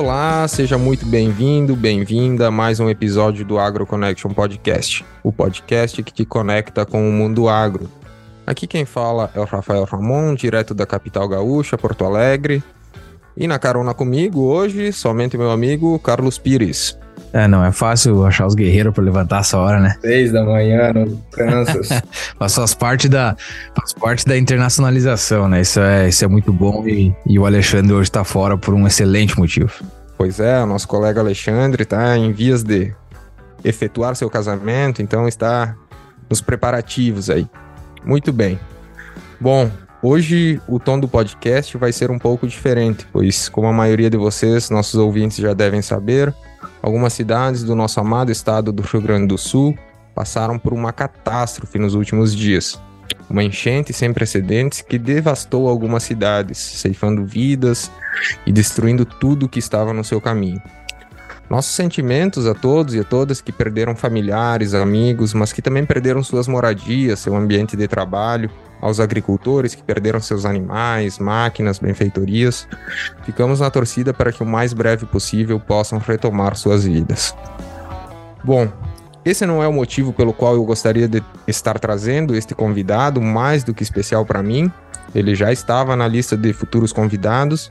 Olá, seja muito bem-vindo, bem-vinda a mais um episódio do Agro Connection Podcast, o podcast que te conecta com o mundo agro. Aqui quem fala é o Rafael Ramon, direto da capital gaúcha, Porto Alegre. E na carona comigo hoje, somente meu amigo Carlos Pires. É, não é fácil achar os guerreiros para levantar essa hora, né? Seis da manhã no Kansas. Mas faz parte da, faz parte da internacionalização, né? Isso é, isso é muito bom e, e o Alexandre hoje está fora por um excelente motivo. Pois é, o nosso colega Alexandre está em vias de efetuar seu casamento, então está nos preparativos aí. Muito bem. Bom, hoje o tom do podcast vai ser um pouco diferente, pois, como a maioria de vocês, nossos ouvintes já devem saber, Algumas cidades do nosso amado estado do Rio Grande do Sul passaram por uma catástrofe nos últimos dias. Uma enchente sem precedentes que devastou algumas cidades, ceifando vidas e destruindo tudo que estava no seu caminho. Nossos sentimentos a todos e a todas que perderam familiares, amigos, mas que também perderam suas moradias, seu ambiente de trabalho, aos agricultores que perderam seus animais, máquinas, benfeitorias. Ficamos na torcida para que o mais breve possível possam retomar suas vidas. Bom, esse não é o motivo pelo qual eu gostaria de estar trazendo este convidado mais do que especial para mim. Ele já estava na lista de futuros convidados,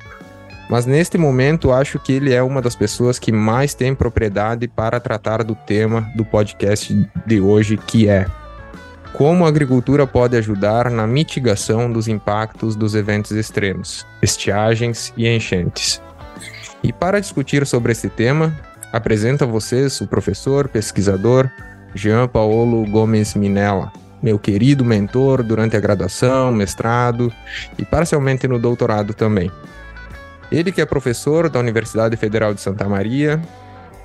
mas neste momento acho que ele é uma das pessoas que mais tem propriedade para tratar do tema do podcast de hoje, que é como a agricultura pode ajudar na mitigação dos impactos dos eventos extremos, estiagens e enchentes. E para discutir sobre esse tema, apresento a vocês o professor, pesquisador Jean Paulo Gomes Minella, meu querido mentor durante a graduação, mestrado e parcialmente no doutorado também. Ele que é professor da Universidade Federal de Santa Maria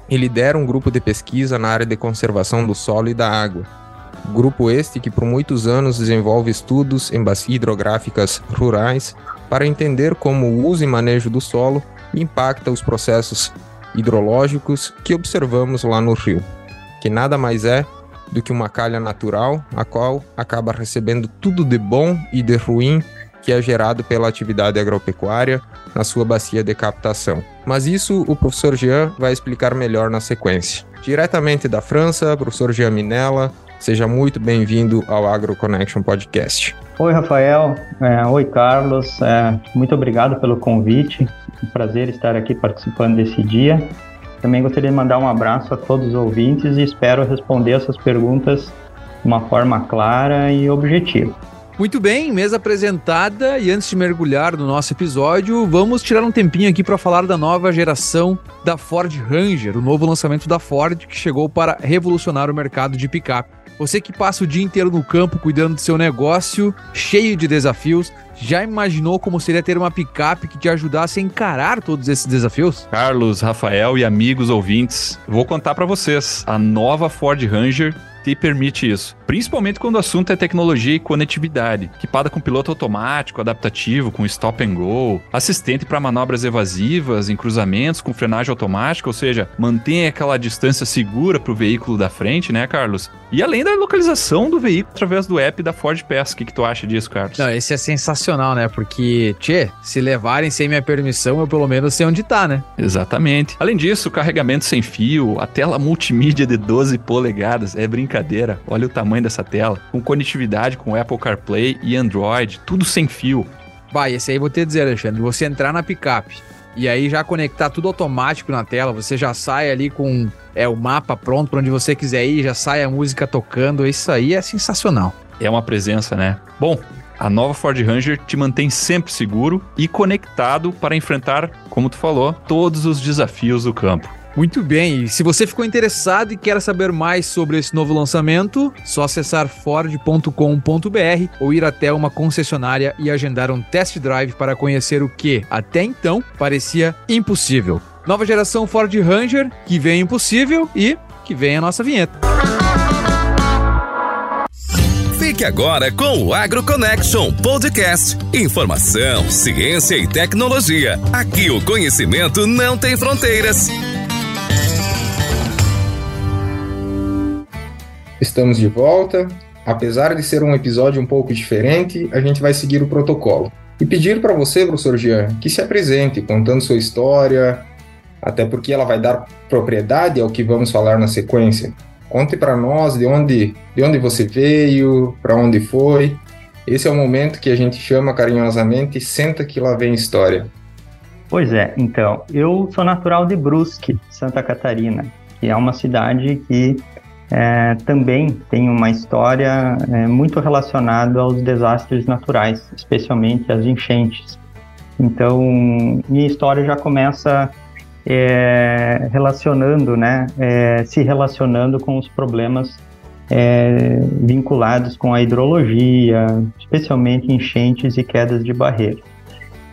e lidera um grupo de pesquisa na área de conservação do solo e da água. Grupo este que por muitos anos desenvolve estudos em bacias hidrográficas rurais para entender como o uso e manejo do solo impacta os processos hidrológicos que observamos lá no rio, que nada mais é do que uma calha natural, a qual acaba recebendo tudo de bom e de ruim que é gerado pela atividade agropecuária na sua bacia de captação. Mas isso o professor Jean vai explicar melhor na sequência. Diretamente da França, professor Jean Minella, seja muito bem-vindo ao Agro Connection Podcast. Oi, Rafael. É, oi, Carlos. É, muito obrigado pelo convite. É um prazer estar aqui participando desse dia. Também gostaria de mandar um abraço a todos os ouvintes e espero responder essas perguntas de uma forma clara e objetiva. Muito bem, mesa apresentada e antes de mergulhar no nosso episódio, vamos tirar um tempinho aqui para falar da nova geração da Ford Ranger, o novo lançamento da Ford que chegou para revolucionar o mercado de picape. Você que passa o dia inteiro no campo cuidando do seu negócio, cheio de desafios, já imaginou como seria ter uma picape que te ajudasse a encarar todos esses desafios? Carlos, Rafael e amigos ouvintes, vou contar para vocês. A nova Ford Ranger te permite isso. Principalmente quando o assunto é tecnologia e conectividade. Equipada com piloto automático, adaptativo, com stop and go, assistente para manobras evasivas em cruzamentos com frenagem automática, ou seja, mantém aquela distância segura para o veículo da frente, né, Carlos? E além da localização do veículo através do app da Ford Pass. O que, que tu acha disso, Carlos? Não, esse é sensacional, né? Porque, tchê, se levarem sem minha permissão, eu pelo menos sei onde tá, né? Exatamente. Além disso, carregamento sem fio, a tela multimídia de 12 polegadas, é brincadeira brincadeira. Olha o tamanho dessa tela. Com conectividade com Apple CarPlay e Android, tudo sem fio. Vai, esse aí vou te dizer, Alexandre. Você entrar na picape e aí já conectar tudo automático na tela, você já sai ali com é, o mapa pronto para onde você quiser ir, já sai a música tocando. Isso aí é sensacional. É uma presença, né? Bom, a nova Ford Ranger te mantém sempre seguro e conectado para enfrentar, como tu falou, todos os desafios do campo. Muito bem, e se você ficou interessado e quer saber mais sobre esse novo lançamento, só acessar ford.com.br ou ir até uma concessionária e agendar um test drive para conhecer o que, até então, parecia impossível. Nova geração Ford Ranger, que vem impossível e que vem a nossa vinheta. Fique agora com o Agro Connection Podcast. Informação, ciência e tecnologia. Aqui o conhecimento não tem fronteiras. Estamos de volta. Apesar de ser um episódio um pouco diferente, a gente vai seguir o protocolo. E pedir para você, professor Jean, que se apresente contando sua história, até porque ela vai dar propriedade ao que vamos falar na sequência. Conte para nós de onde, de onde você veio, para onde foi. Esse é o momento que a gente chama carinhosamente Senta que lá vem história. Pois é, então, eu sou natural de Brusque, Santa Catarina, que é uma cidade que é, também tem uma história é, muito relacionada aos desastres naturais, especialmente as enchentes. Então, minha história já começa é, relacionando, né, é, se relacionando com os problemas é, vinculados com a hidrologia, especialmente enchentes e quedas de barreiras.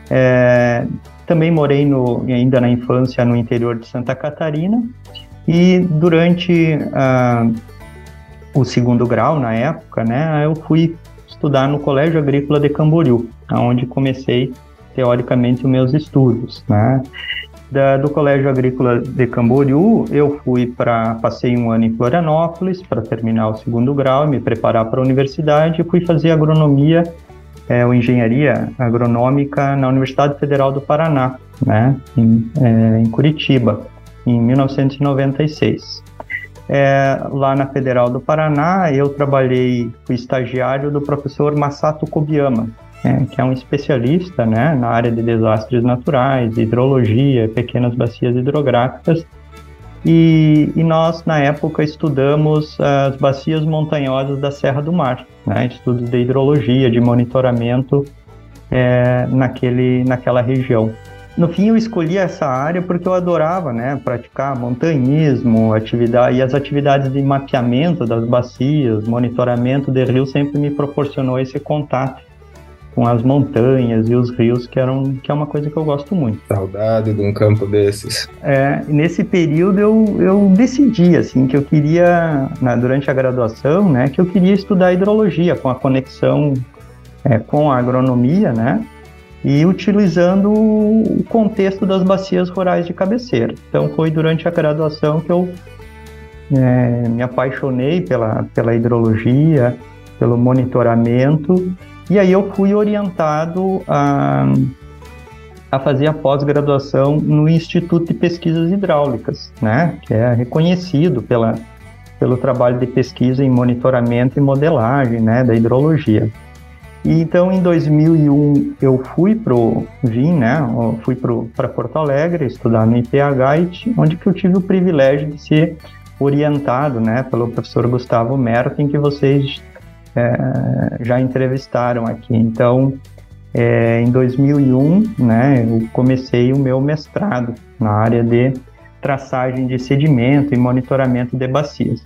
É, também morei no, ainda na infância no interior de Santa Catarina e durante uh, o segundo grau, na época, né, eu fui estudar no Colégio Agrícola de Camboriú, onde comecei teoricamente os meus estudos, né. Da, do Colégio Agrícola de Camboriú, eu fui para passei um ano em Florianópolis para terminar o segundo grau, me preparar para a universidade e fui fazer agronomia é, ou engenharia agronômica na Universidade Federal do Paraná, né, em, é, em Curitiba, em 1996. É, lá na Federal do Paraná, eu trabalhei, fui estagiário do professor Masato Kobayama, é, que é um especialista né, na área de desastres naturais, hidrologia, pequenas bacias hidrográficas. E, e, nós, na época, estudamos as bacias montanhosas da Serra do Mar, né, estudos de hidrologia, de monitoramento é, naquele, naquela região. No fim, eu escolhi essa área porque eu adorava né, praticar montanhismo, atividade, e as atividades de mapeamento das bacias, monitoramento de rios sempre me proporcionou esse contato com as montanhas e os rios, que, eram, que é uma coisa que eu gosto muito. Saudade de um campo desses. É, nesse período eu, eu decidi, assim, que eu queria, na, durante a graduação, né, que eu queria estudar hidrologia, com a conexão é, com a agronomia, né, e utilizando o contexto das bacias rurais de cabeceira. Então foi durante a graduação que eu é, me apaixonei pela, pela hidrologia, pelo monitoramento e aí eu fui orientado a, a fazer a pós-graduação no Instituto de Pesquisas Hidráulicas, né, que é reconhecido pela, pelo trabalho de pesquisa em monitoramento e modelagem né, da hidrologia. E então em 2001 eu fui pro vim, né, fui para Porto Alegre estudar no IPH, onde que eu tive o privilégio de ser orientado, né, pelo professor Gustavo Merten, que vocês é, já entrevistaram aqui. Então, é, em 2001, né, eu comecei o meu mestrado na área de traçagem de sedimento e monitoramento de bacias.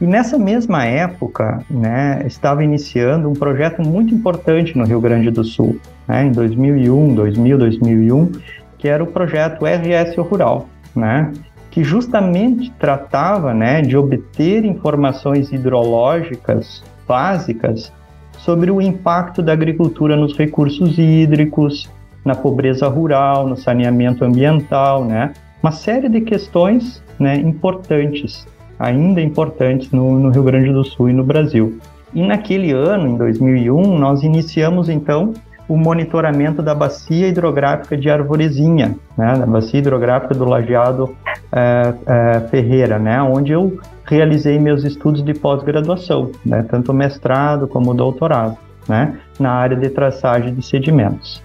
E nessa mesma época, né, estava iniciando um projeto muito importante no Rio Grande do Sul, né, em 2001, 2000, 2001, que era o projeto RS Rural, né, que justamente tratava né, de obter informações hidrológicas básicas sobre o impacto da agricultura nos recursos hídricos, na pobreza rural, no saneamento ambiental, né? Uma série de questões né, importantes, ainda importantes no, no Rio Grande do Sul e no Brasil. E naquele ano, em 2001, nós iniciamos então o monitoramento da bacia hidrográfica de Arvorezinha, né, da bacia hidrográfica do Lajeado é, é, Ferreira, né, onde eu realizei meus estudos de pós-graduação, né, tanto mestrado como doutorado, né, na área de traçagem de sedimentos.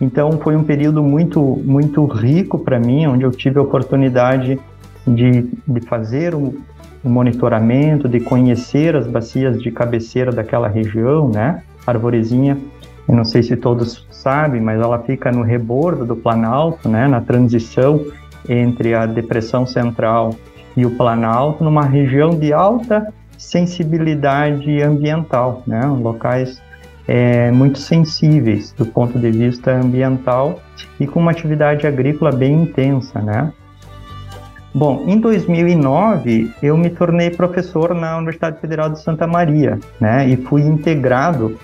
Então foi um período muito muito rico para mim, onde eu tive a oportunidade de, de fazer um, um, monitoramento, de conhecer as bacias de cabeceira daquela região, né? Arvorezinha, eu não sei se todos sabem, mas ela fica no rebordo do Planalto, né? Na transição entre a depressão central e o Planalto numa região de alta sensibilidade ambiental, né? locais é, muito sensíveis do ponto de vista ambiental e com uma atividade agrícola bem intensa, né? Bom, em 2009 eu me tornei professor na Universidade Federal de Santa Maria, né? E fui integrado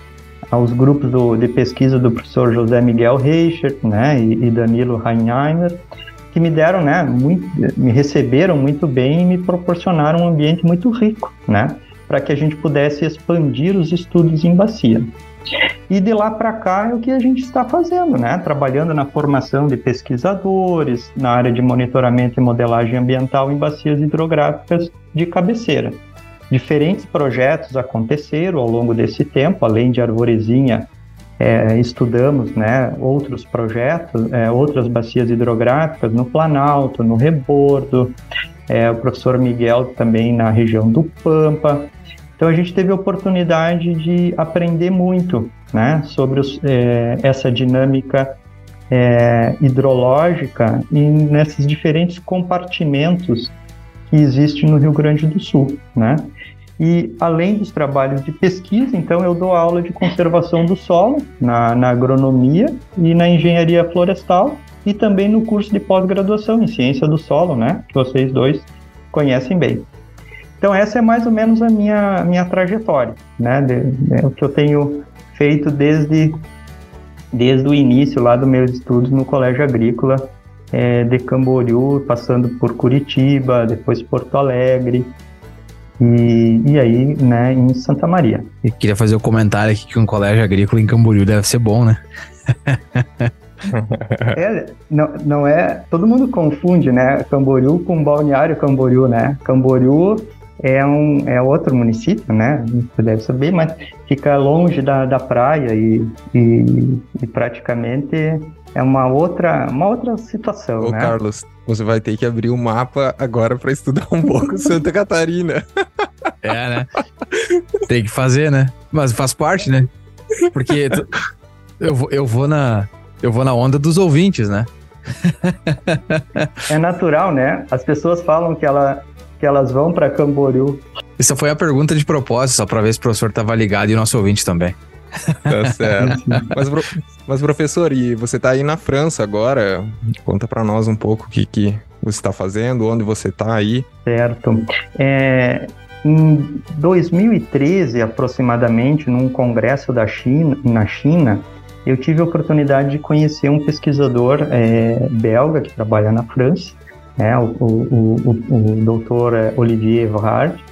aos grupos do, de pesquisa do professor José Miguel Reichert, né? E, e Danilo Reinheimer que me deram, né, muito, me receberam muito bem e me proporcionaram um ambiente muito rico, né, para que a gente pudesse expandir os estudos em bacia. E de lá para cá é o que a gente está fazendo, né? Trabalhando na formação de pesquisadores, na área de monitoramento e modelagem ambiental em bacias hidrográficas de cabeceira. Diferentes projetos aconteceram ao longo desse tempo, além de Arvorezinha, é, estudamos né, outros projetos, é, outras bacias hidrográficas no Planalto, no Rebordo, é, o professor Miguel também na região do Pampa. Então a gente teve a oportunidade de aprender muito né, sobre os, é, essa dinâmica é, hidrológica e nesses diferentes compartimentos que existem no Rio Grande do Sul. Né? E além dos trabalhos de pesquisa, então eu dou aula de conservação do solo na, na agronomia e na engenharia florestal e também no curso de pós-graduação em ciência do solo, né? Que vocês dois conhecem bem. Então essa é mais ou menos a minha, minha trajetória, né? De, de, o que eu tenho feito desde, desde o início lá dos meus estudos no Colégio Agrícola é, de Camboriú, passando por Curitiba, depois Porto Alegre, e, e aí, né, em Santa Maria. Eu queria fazer o um comentário aqui que um colégio agrícola em Camboriú deve ser bom, né? é, não, não é. Todo mundo confunde, né? Camboriú com Balneário Camboriú, né? Camboriú é, um, é outro município, né? Você deve saber, mas fica longe da, da praia e, e, e praticamente é uma outra, uma outra situação, Ô, né? Carlos, você vai ter que abrir o um mapa agora para estudar um pouco Santa Catarina. É, né? Tem que fazer, né? Mas faz parte, né? Porque tu, eu, vou, eu, vou na, eu vou na onda dos ouvintes, né? É natural, né? As pessoas falam que, ela, que elas vão para Camboriú. Essa foi a pergunta de propósito, só para ver se o professor estava ligado e o nosso ouvinte também. Tá certo. mas, mas, professor, e você está aí na França agora? Conta para nós um pouco o que, que você está fazendo, onde você está aí. Certo. É, em 2013, aproximadamente, num congresso da China, na China, eu tive a oportunidade de conhecer um pesquisador é, belga que trabalha na França, né, o, o, o, o doutor é, Olivier Evrard,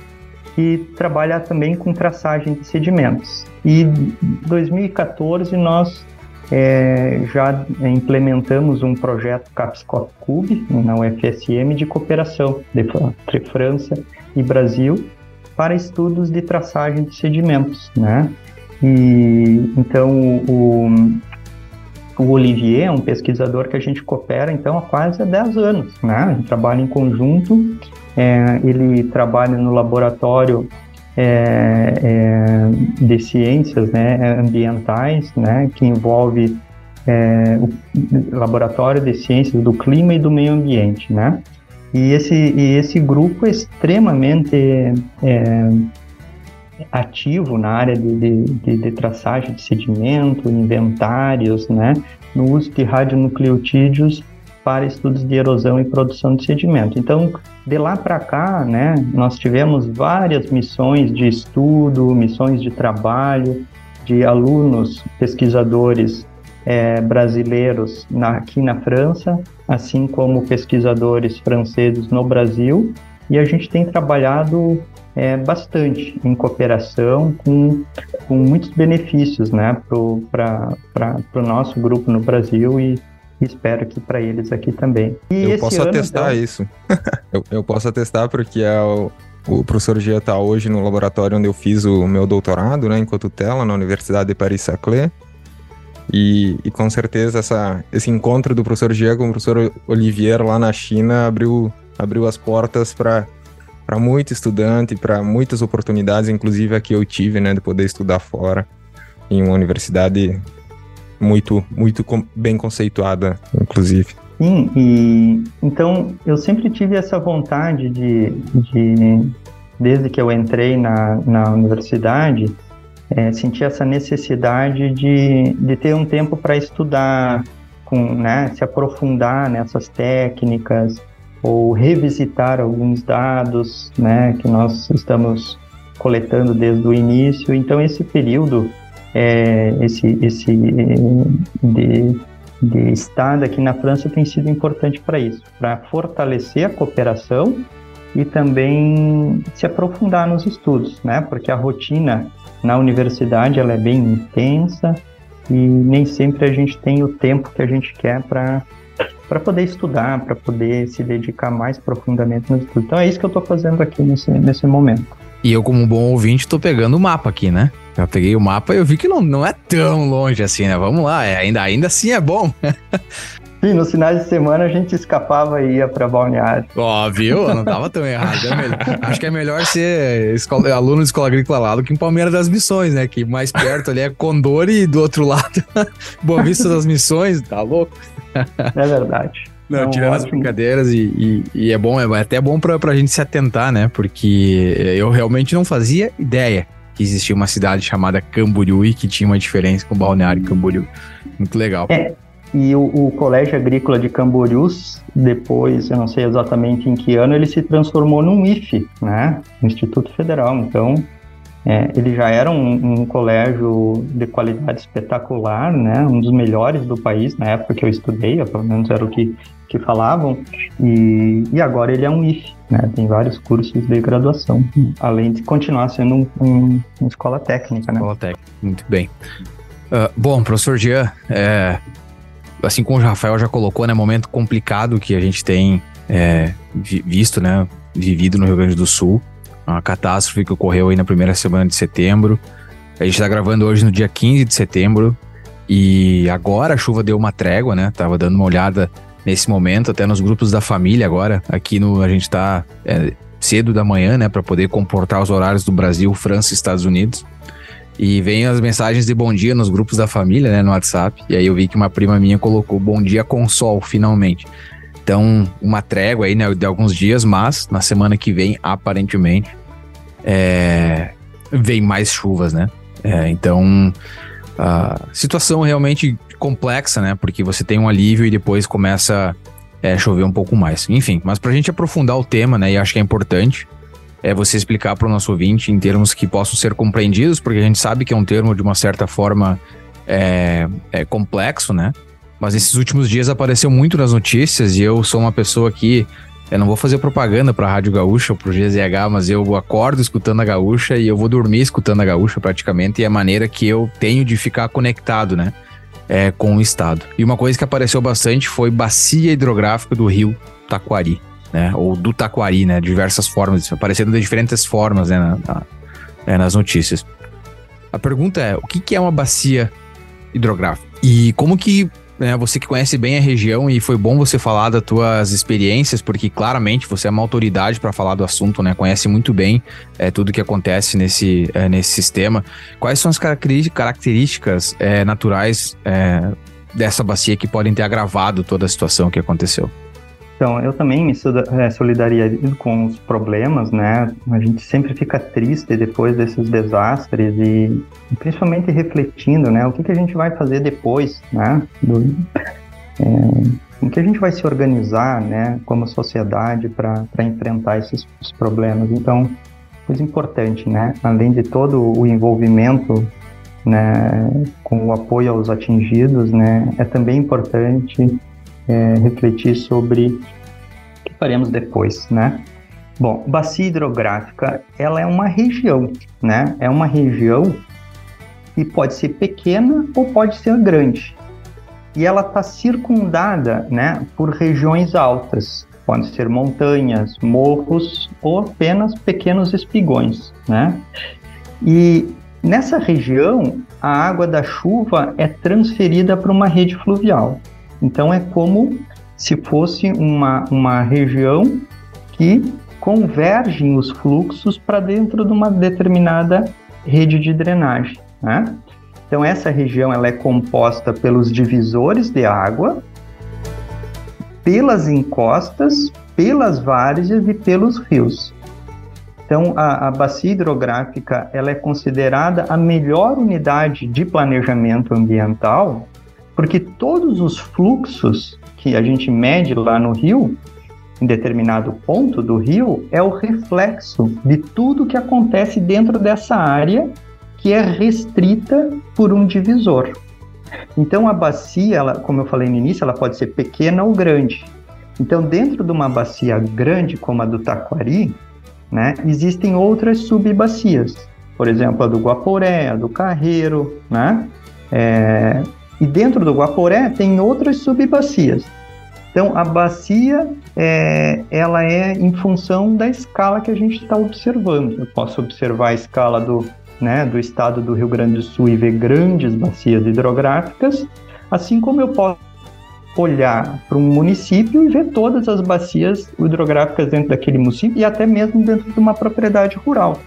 que trabalha também com traçagem de sedimentos. E em 2014 nós é, já implementamos um projeto Capscot Cube na UFSM de cooperação entre França e Brasil para estudos de traçagem de sedimentos, né? E então o, o Olivier é um pesquisador que a gente coopera então há quase 10 anos, né? A gente trabalha em conjunto, é, ele trabalha no laboratório é, é, de ciências né, ambientais, né, que envolve é, o laboratório de ciências do clima e do meio ambiente, né? E esse, e esse grupo é extremamente é, ativo na área de, de, de, de, traçagem de sedimento, inventários, né, no uso de radionucleotídeos para estudos de erosão e produção de sedimento. Então, de lá para cá, né, nós tivemos várias missões de estudo, missões de trabalho, de alunos pesquisadores é, brasileiros na, aqui na França, assim como pesquisadores franceses no Brasil, e a gente tem trabalhado é, bastante em cooperação, com, com muitos benefícios né, para o nosso grupo no Brasil e espero que para eles aqui também. E eu posso ano, atestar então... isso. eu, eu, posso atestar porque é o, o professor Gia está hoje no laboratório onde eu fiz o meu doutorado, né, em Cotutela, na Universidade de Paris-Saclay. E, e, com certeza essa, esse encontro do professor Gia com o professor Olivier lá na China abriu, abriu as portas para para muito estudante, para muitas oportunidades, inclusive a que eu tive, né, de poder estudar fora em uma universidade muito, muito bem conceituada, inclusive. Sim, e então eu sempre tive essa vontade de, de desde que eu entrei na, na universidade, é, essa necessidade de, de ter um tempo para estudar, com, né, se aprofundar nessas técnicas ou revisitar alguns dados né, que nós estamos coletando desde o início. Então esse período é, esse, esse de, de estar aqui na França tem sido importante para isso, para fortalecer a cooperação e também se aprofundar nos estudos, né? Porque a rotina na universidade ela é bem intensa e nem sempre a gente tem o tempo que a gente quer para para poder estudar, para poder se dedicar mais profundamente no estudo. Então é isso que eu estou fazendo aqui nesse, nesse momento. E eu, como um bom ouvinte, estou pegando o mapa aqui, né? Eu peguei o mapa e eu vi que não, não é tão longe assim, né? Vamos lá, é, ainda, ainda assim é bom. Sim, nos finais de semana a gente escapava e ia para balneário. Ó, oh, viu? Não tava tão errado. É Acho que é melhor ser escola, aluno de escola agrícola lá do que em Palmeiras das Missões, né? Que mais perto ali é Condor e do outro lado, Boa Vista das Missões, tá louco? É verdade. Não, tirando as brincadeiras e, e, e, é bom, é até bom pra, pra gente se atentar, né? Porque eu realmente não fazia ideia que existia uma cidade chamada Camboriú e que tinha uma diferença com o Balneário Camboriú. Muito legal. É, e o, o, Colégio Agrícola de Camboriús, depois, eu não sei exatamente em que ano, ele se transformou num IFE, né? Instituto Federal. Então, é, ele já era um, um, colégio de qualidade espetacular, né? Um dos melhores do país na época que eu estudei, pelo menos era o que, que falavam. E, e agora ele é um IFE, né? Tem vários cursos de graduação, além de continuar sendo um, um, uma escola técnica, né? Escola técnica, muito bem. Uh, bom, professor Jean, é, assim como o Rafael já colocou, né, momento complicado que a gente tem é, visto, né, vivido no Rio Grande do Sul, uma catástrofe que ocorreu aí na primeira semana de setembro. A gente está gravando hoje no dia 15 de setembro e agora a chuva deu uma trégua, né? Tava dando uma olhada nesse momento, até nos grupos da família agora. Aqui no a gente está é, cedo da manhã, né, para poder comportar os horários do Brasil, França e Estados Unidos. E vem as mensagens de bom dia nos grupos da família, né, no WhatsApp. E aí eu vi que uma prima minha colocou bom dia com sol, finalmente. Então, uma trégua aí, né, de alguns dias, mas na semana que vem, aparentemente, é, vem mais chuvas, né? É, então, a situação realmente complexa, né? Porque você tem um alívio e depois começa a é, chover um pouco mais. Enfim, mas para a gente aprofundar o tema, né, e acho que é importante, é você explicar para o nosso ouvinte em termos que possam ser compreendidos, porque a gente sabe que é um termo de uma certa forma é, é complexo, né? Mas esses últimos dias apareceu muito nas notícias e eu sou uma pessoa que eu não vou fazer propaganda para a Rádio Gaúcha ou para o GZH, mas eu acordo escutando a Gaúcha e eu vou dormir escutando a Gaúcha praticamente e é a maneira que eu tenho de ficar conectado, né? É, com o estado. E uma coisa que apareceu bastante foi bacia hidrográfica do rio Taquari né? Ou do Taquari, né? Diversas formas, aparecendo de diferentes formas, né? Na, na, é, nas notícias. A pergunta é, o que, que é uma bacia hidrográfica? E como que né, você que conhece bem a região e foi bom você falar das tuas experiências, porque claramente você é uma autoridade para falar do assunto, né? Conhece muito bem é, tudo que acontece nesse, é, nesse sistema. Quais são as características é, naturais dessa bacia que podem ter agravado toda a situação que aconteceu? Então, eu também me é, solidarizo com os problemas, né? A gente sempre fica triste depois desses desastres e principalmente refletindo, né? O que, que a gente vai fazer depois, né? Do, é, que a gente vai se organizar, né? Como sociedade para enfrentar esses problemas. Então, coisa importante, né? Além de todo o envolvimento né, com o apoio aos atingidos, né? É também importante é, refletir sobre o que faremos depois, né? Bom, bacia hidrográfica, ela é uma região, né? É uma região que pode ser pequena ou pode ser grande. E ela está circundada, né, por regiões altas. Podem ser montanhas, morros ou apenas pequenos espigões, né? E nessa região, a água da chuva é transferida para uma rede fluvial. Então é como se fosse uma, uma região que convergem os fluxos para dentro de uma determinada rede de drenagem. Né? Então essa região ela é composta pelos divisores de água, pelas encostas, pelas várzeas e pelos rios. Então a, a bacia hidrográfica ela é considerada a melhor unidade de planejamento ambiental porque todos os fluxos que a gente mede lá no rio, em determinado ponto do rio, é o reflexo de tudo que acontece dentro dessa área que é restrita por um divisor. Então a bacia, ela, como eu falei no início, ela pode ser pequena ou grande. Então dentro de uma bacia grande como a do Taquari, né, existem outras subbacias. por exemplo, a do Guaporé, a do Carreiro, né? É, e dentro do Guaporé tem outras subbacias. Então, a bacia, é, ela é em função da escala que a gente está observando. Eu posso observar a escala do, né, do estado do Rio Grande do Sul e ver grandes bacias hidrográficas, assim como eu posso olhar para um município e ver todas as bacias hidrográficas dentro daquele município e até mesmo dentro de uma propriedade rural.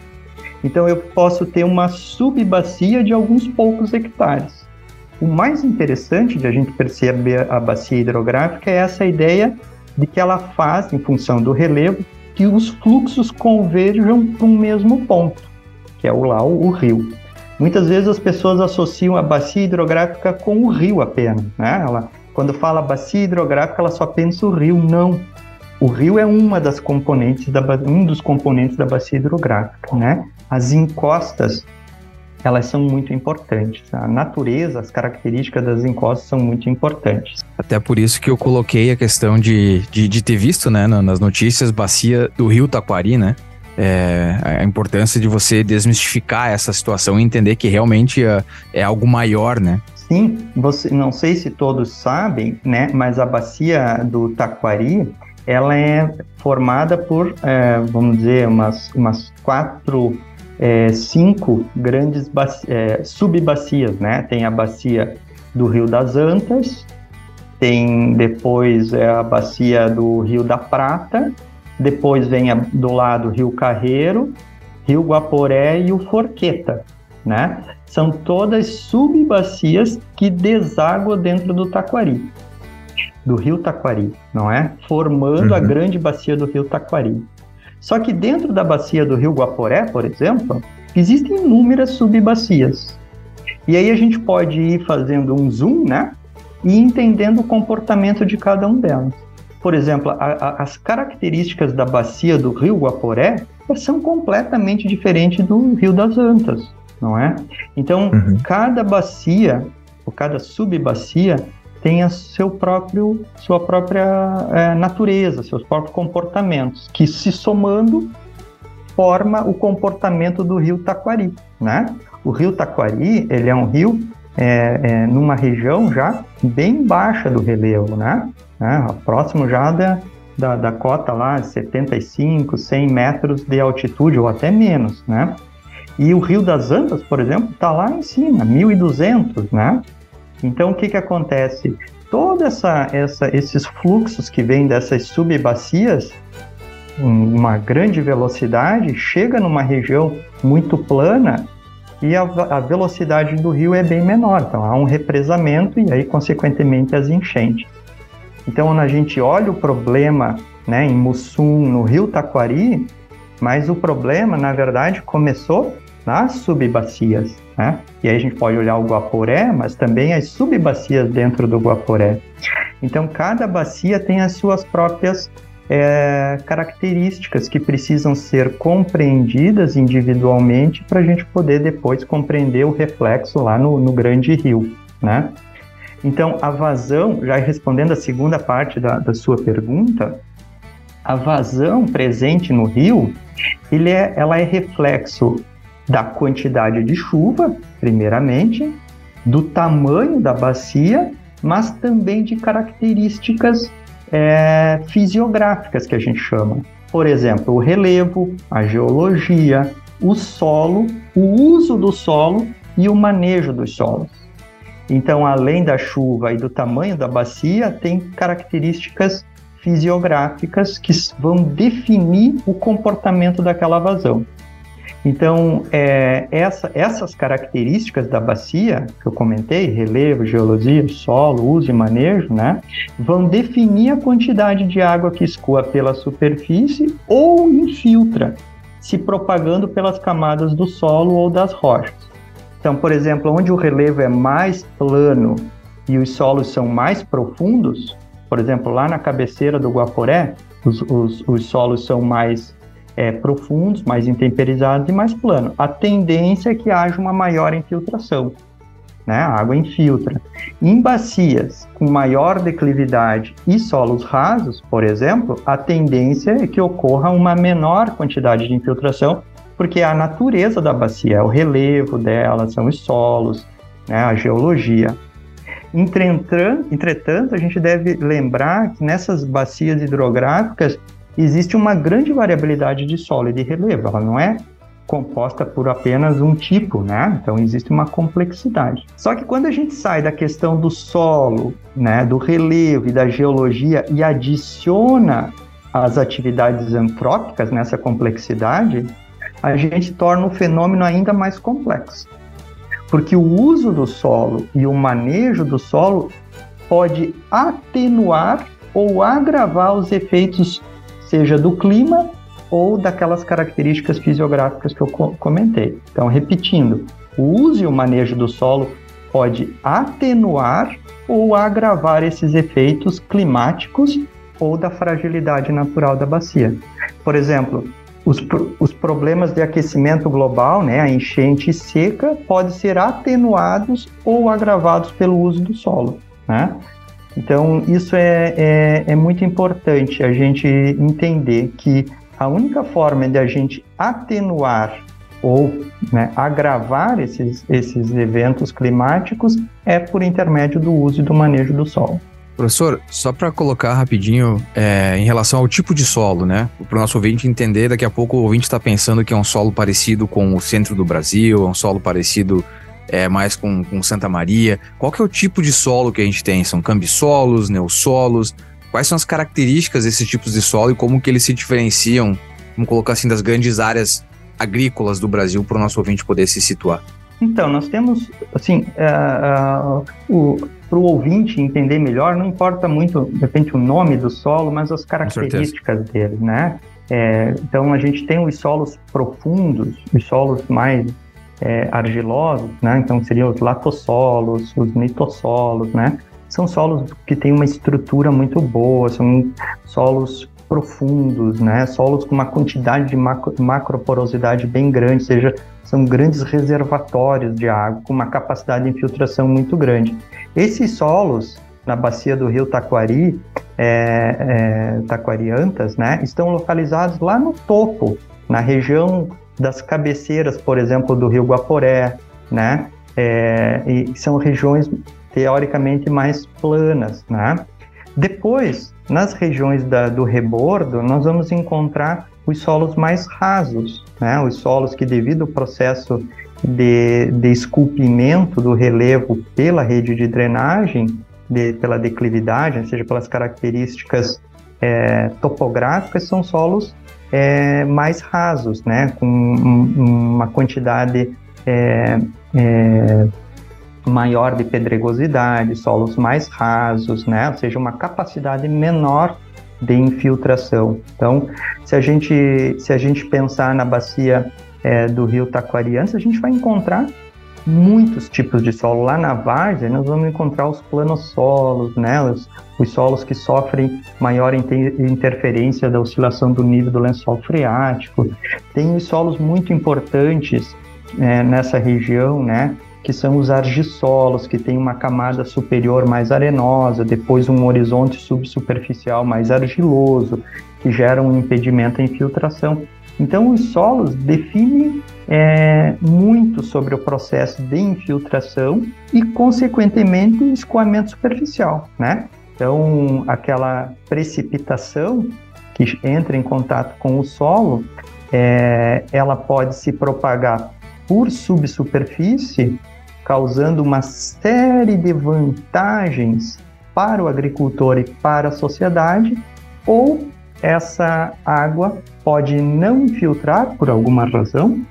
Então eu posso ter uma subbacia de alguns poucos hectares. O mais interessante de a gente perceber a bacia hidrográfica é essa ideia de que ela faz, em função do relevo, que os fluxos converjam para um mesmo ponto, que é o lá o, rio. Muitas vezes as pessoas associam a bacia hidrográfica com o rio apenas, né? Ela, quando fala bacia hidrográfica, ela só pensa o rio. Não. O rio é uma das componentes da, um dos componentes da bacia hidrográfica, né? As encostas, elas são muito importantes. A natureza, as características das encostas são muito importantes. Até por isso que eu coloquei a questão de, de, de ter visto, né, nas notícias, bacia do rio Taquari, né? É, a importância de você desmistificar essa situação e entender que realmente é, é algo maior, né? Sim, você, não sei se todos sabem, né, mas a bacia do Taquari, ela é formada por, é, vamos dizer, umas, umas quatro, é, cinco grandes é, subbacias, né? Tem a bacia do Rio das Antas, tem depois é, a bacia do Rio da Prata, depois vem a, do lado Rio Carreiro, Rio Guaporé e o Forqueta, né? São todas subbacias que deságuam dentro do Taquari, do Rio Taquari, não é? Formando uhum. a grande bacia do Rio Taquari. Só que dentro da bacia do Rio Guaporé, por exemplo, existem inúmeras subbacias. E aí a gente pode ir fazendo um zoom, né? E entendendo o comportamento de cada um delas. Por exemplo, a, a, as características da bacia do Rio Guaporé são completamente diferentes do Rio das Antas não é? Então, uhum. cada bacia, ou cada subbacia, tem a seu próprio, sua própria é, natureza, seus próprios comportamentos, que se somando forma o comportamento do rio Taquari, né? O rio Taquari, ele é um rio é, é, numa região já bem baixa do relevo, né? É, próximo já da, da, da cota lá, 75, 100 metros de altitude ou até menos, né? E o Rio das Antas, por exemplo, está lá em cima, 1.200, né? Então, o que, que acontece? Todos essa, essa, esses fluxos que vêm dessas subbacias, uma grande velocidade, chega numa região muito plana e a, a, velocidade do rio é bem menor. Então, há um represamento e aí, consequentemente, as enchentes. Então, quando a gente olha o problema né, em Mussum, no rio Taquari, mas o problema, na verdade, começou nas subbacias, né? E aí a gente pode olhar o Guaporé, mas também as subbacias dentro do Guaporé. Então, cada bacia tem as suas próprias é, características que precisam ser compreendidas individualmente para a gente poder depois compreender o reflexo lá no, no grande rio, né? Então, a vazão, já respondendo a segunda parte da, da sua pergunta, a vazão presente no rio, ele é, ela é reflexo da quantidade de chuva, primeiramente, do tamanho da bacia, mas também de características é, fisiográficas que a gente chama. Por exemplo, o relevo, a geologia, o solo, o uso do solo e o manejo dos solos. Então, além da chuva e do tamanho da bacia, tem características fisiográficas que vão definir o comportamento daquela vazão. Então, é, essa, essas características da bacia que eu comentei, relevo, geologia, solo, uso e manejo, né, vão definir a quantidade de água que escoa pela superfície ou infiltra, se propagando pelas camadas do solo ou das rochas. Então, por exemplo, onde o relevo é mais plano e os solos são mais profundos, por exemplo, lá na cabeceira do Guaporé, os, os, os solos são mais é, profundos, mais intemperizados e mais planos. A tendência é que haja uma maior infiltração, né? A água infiltra. Em bacias com maior declividade e solos rasos, por exemplo, a tendência é que ocorra uma menor quantidade de infiltração porque é a natureza da bacia, é o relevo dela, são os solos, né, a geologia. Entretanto, a gente deve lembrar que nessas bacias hidrográficas existe uma grande variabilidade de solo e de relevo. Ela não é composta por apenas um tipo, né? Então existe uma complexidade. Só que quando a gente sai da questão do solo, né, do relevo e da geologia e adiciona as atividades antrópicas nessa complexidade, a gente torna o fenômeno ainda mais complexo porque o uso do solo e o manejo do solo pode atenuar ou agravar os efeitos, seja do clima ou daquelas características fisiográficas que eu comentei. Então, repetindo, o uso e o manejo do solo pode atenuar ou agravar esses efeitos climáticos ou da fragilidade natural da bacia. Por exemplo, os, os problemas de aquecimento global, né, a enchente seca, podem ser atenuados ou agravados pelo uso do solo. Né? Então, isso é, é, é muito importante a gente entender que a única forma de a gente atenuar ou né, agravar esses, esses eventos climáticos é por intermédio do uso e do manejo do solo. Professor, só para colocar rapidinho é, em relação ao tipo de solo, né? Para o nosso ouvinte entender, daqui a pouco o ouvinte está pensando que é um solo parecido com o centro do Brasil, é um solo parecido é, mais com, com Santa Maria. Qual que é o tipo de solo que a gente tem? São cambissolos, neossolos? Quais são as características desses tipos de solo e como que eles se diferenciam, vamos colocar assim, das grandes áreas agrícolas do Brasil para o nosso ouvinte poder se situar? Então, nós temos, assim, uh, uh, para o ouvinte entender melhor, não importa muito, de repente, o nome do solo, mas as características dele, né? É, então, a gente tem os solos profundos, os solos mais é, argilosos, né? Então, seriam os latossolos, os mitossolos, né? São solos que têm uma estrutura muito boa, são solos profundos, né? Solos com uma quantidade de macro, macroporosidade bem grande, ou seja, são grandes reservatórios de água com uma capacidade de infiltração muito grande. Esses solos na bacia do rio Taquari, é, é, Taquariantas, né, estão localizados lá no topo, na região das cabeceiras, por exemplo, do rio Guaporé, né, é, e são regiões teoricamente mais planas, né. Depois, nas regiões da, do rebordo, nós vamos encontrar os solos mais rasos, né? os solos que, devido ao processo de, de esculpimento do relevo pela rede de drenagem, de, pela declividade, ou seja, pelas características é, topográficas, são solos é, mais rasos, né? com um, uma quantidade é, é, maior de pedregosidade, solos mais rasos, né? ou seja, uma capacidade menor de infiltração. Então, se a gente, se a gente pensar na bacia é, do rio Taquariantes, a gente vai encontrar muitos tipos de solo. Lá na várzea, nós vamos encontrar os planossolos, né? os, os solos que sofrem maior inter interferência da oscilação do nível do lençol freático. Tem os solos muito importantes é, nessa região, né? que são os argissolos, que tem uma camada superior mais arenosa, depois um horizonte subsuperficial mais argiloso, que gera um impedimento à infiltração. Então, os solos definem é, muito sobre o processo de infiltração e, consequentemente, escoamento superficial, né? Então, aquela precipitação que entra em contato com o solo, é, ela pode se propagar por subsuperfície causando uma série de vantagens para o agricultor e para a sociedade, ou essa água pode não infiltrar por alguma razão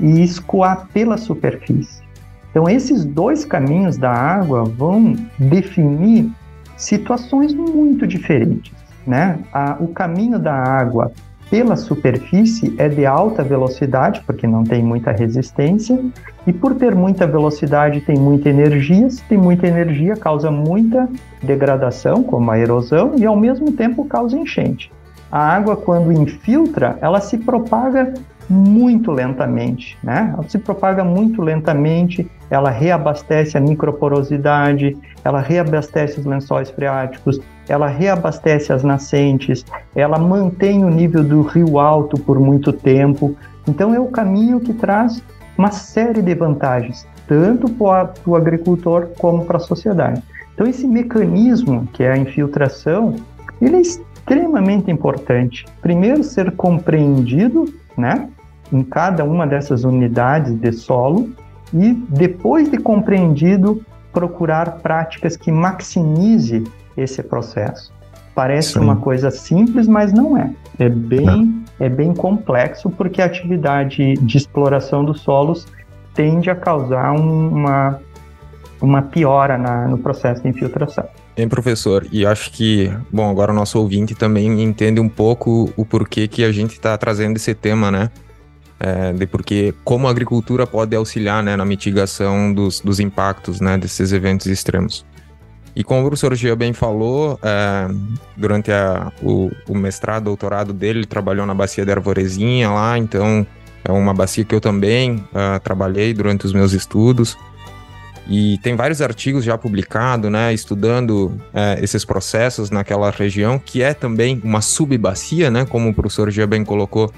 e escoar pela superfície. Então, esses dois caminhos da água vão definir situações muito diferentes. Né? A, o caminho da água pela superfície é de alta velocidade, porque não tem muita resistência, e por ter muita velocidade tem muita energia, se tem muita energia causa muita degradação, como a erosão, e ao mesmo tempo causa enchente. A água, quando infiltra, ela se propaga muito lentamente, né? Ela se propaga muito lentamente, ela reabastece a microporosidade, ela reabastece os lençóis freáticos, ela reabastece as nascentes, ela mantém o nível do rio alto por muito tempo, Então é o caminho que traz uma série de vantagens, tanto para o agricultor como para a sociedade. Então esse mecanismo que é a infiltração, ele é extremamente importante. Primeiro ser compreendido, né, em cada uma dessas unidades de solo e depois de compreendido procurar práticas que maximize esse processo. Parece Sim. uma coisa simples, mas não é. É bem, é bem complexo porque a atividade de exploração dos solos tende a causar uma, uma piora na, no processo de infiltração. Bem, professor, e acho que, bom, agora o nosso ouvinte também entende um pouco o porquê que a gente está trazendo esse tema, né? É, de porque como a agricultura pode auxiliar né, na mitigação dos, dos impactos né, desses eventos extremos. E como o professor Gia bem falou, é, durante a, o, o, mestrado, doutorado dele, ele trabalhou na bacia da Arvorezinha lá, então é uma bacia que eu também uh, trabalhei durante os meus estudos. E tem vários artigos já publicados, né, estudando uh, esses processos naquela região, que é também uma subbacia, né, como o professor Gia bem colocou,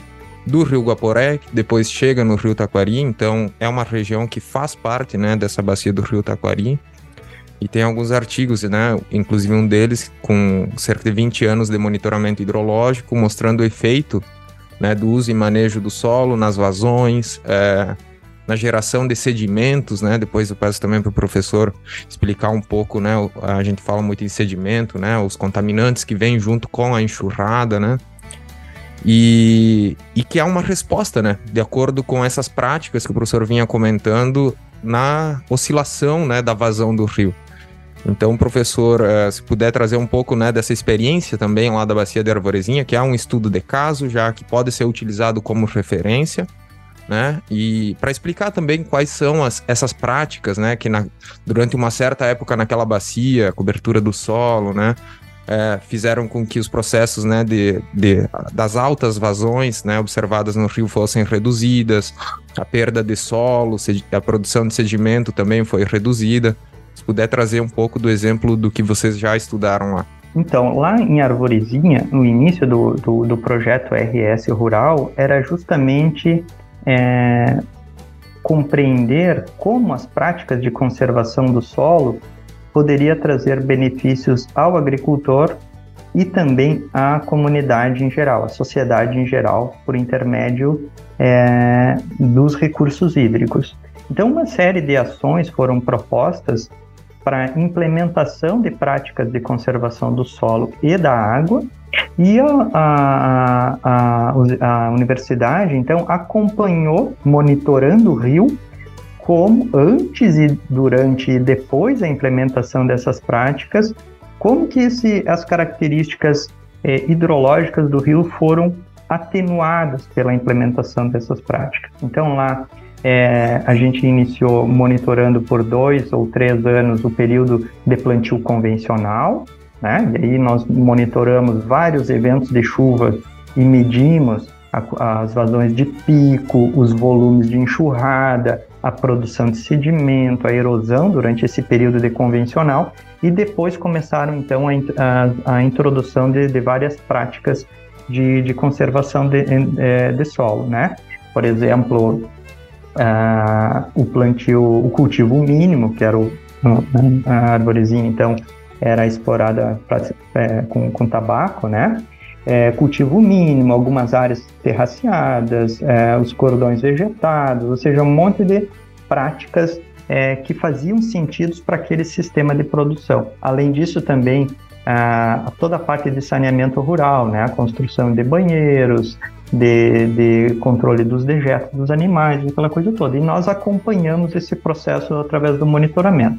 do Rio Guaporé, que depois chega no Rio Taquari, então é uma região que faz parte, né, dessa bacia do Rio Taquari. E tem alguns artigos, né? Inclusive um deles com cerca de 20 anos de monitoramento hidrológico, mostrando o efeito né, do uso e manejo do solo nas vazões, é, na geração de sedimentos, né? Depois eu peço também para o professor explicar um pouco, né? A gente fala muito em sedimento, né? Os contaminantes que vêm junto com a enxurrada, né? E, e que há uma resposta, né? De acordo com essas práticas que o professor vinha comentando na oscilação, né? Da vazão do rio. Então, professor, uh, se puder trazer um pouco né, dessa experiência também lá da Bacia de Arvorezinha, que é um estudo de caso já que pode ser utilizado como referência, né? E para explicar também quais são as, essas práticas, né? Que na, durante uma certa época naquela bacia, cobertura do solo, né? É, fizeram com que os processos né, de, de, das altas vazões né, observadas no rio fossem reduzidas, a perda de solo, a produção de sedimento também foi reduzida puder trazer um pouco do exemplo do que vocês já estudaram lá. Então, lá em Arvorezinha, no início do, do, do projeto RS Rural, era justamente é, compreender como as práticas de conservação do solo poderia trazer benefícios ao agricultor e também à comunidade em geral, à sociedade em geral, por intermédio é, dos recursos hídricos. Então, uma série de ações foram propostas para implementação de práticas de conservação do solo e da água. E a, a, a, a universidade, então, acompanhou, monitorando o rio, como antes e durante e depois da implementação dessas práticas, como que esse, as características eh, hidrológicas do rio foram atenuadas pela implementação dessas práticas. Então lá é, a gente iniciou monitorando por dois ou três anos o período de plantio convencional, né? E aí nós monitoramos vários eventos de chuva e medimos a, as vazões de pico, os volumes de enxurrada, a produção de sedimento, a erosão durante esse período de convencional e depois começaram então a, a, a introdução de, de, várias práticas de, de conservação de, de, é, solo, né? Por exemplo, uh, o plantio, o cultivo mínimo, que era o, a arvorezinha, então, era explorada pra, é, com, com tabaco, né? É, cultivo mínimo, algumas áreas terraceadas, é, os cordões vegetados, ou seja, um monte de práticas é, que faziam sentido para aquele sistema de produção. Além disso, também ah, toda a parte de saneamento rural, né? a construção de banheiros, de, de controle dos dejetos dos animais, aquela coisa toda. E nós acompanhamos esse processo através do monitoramento.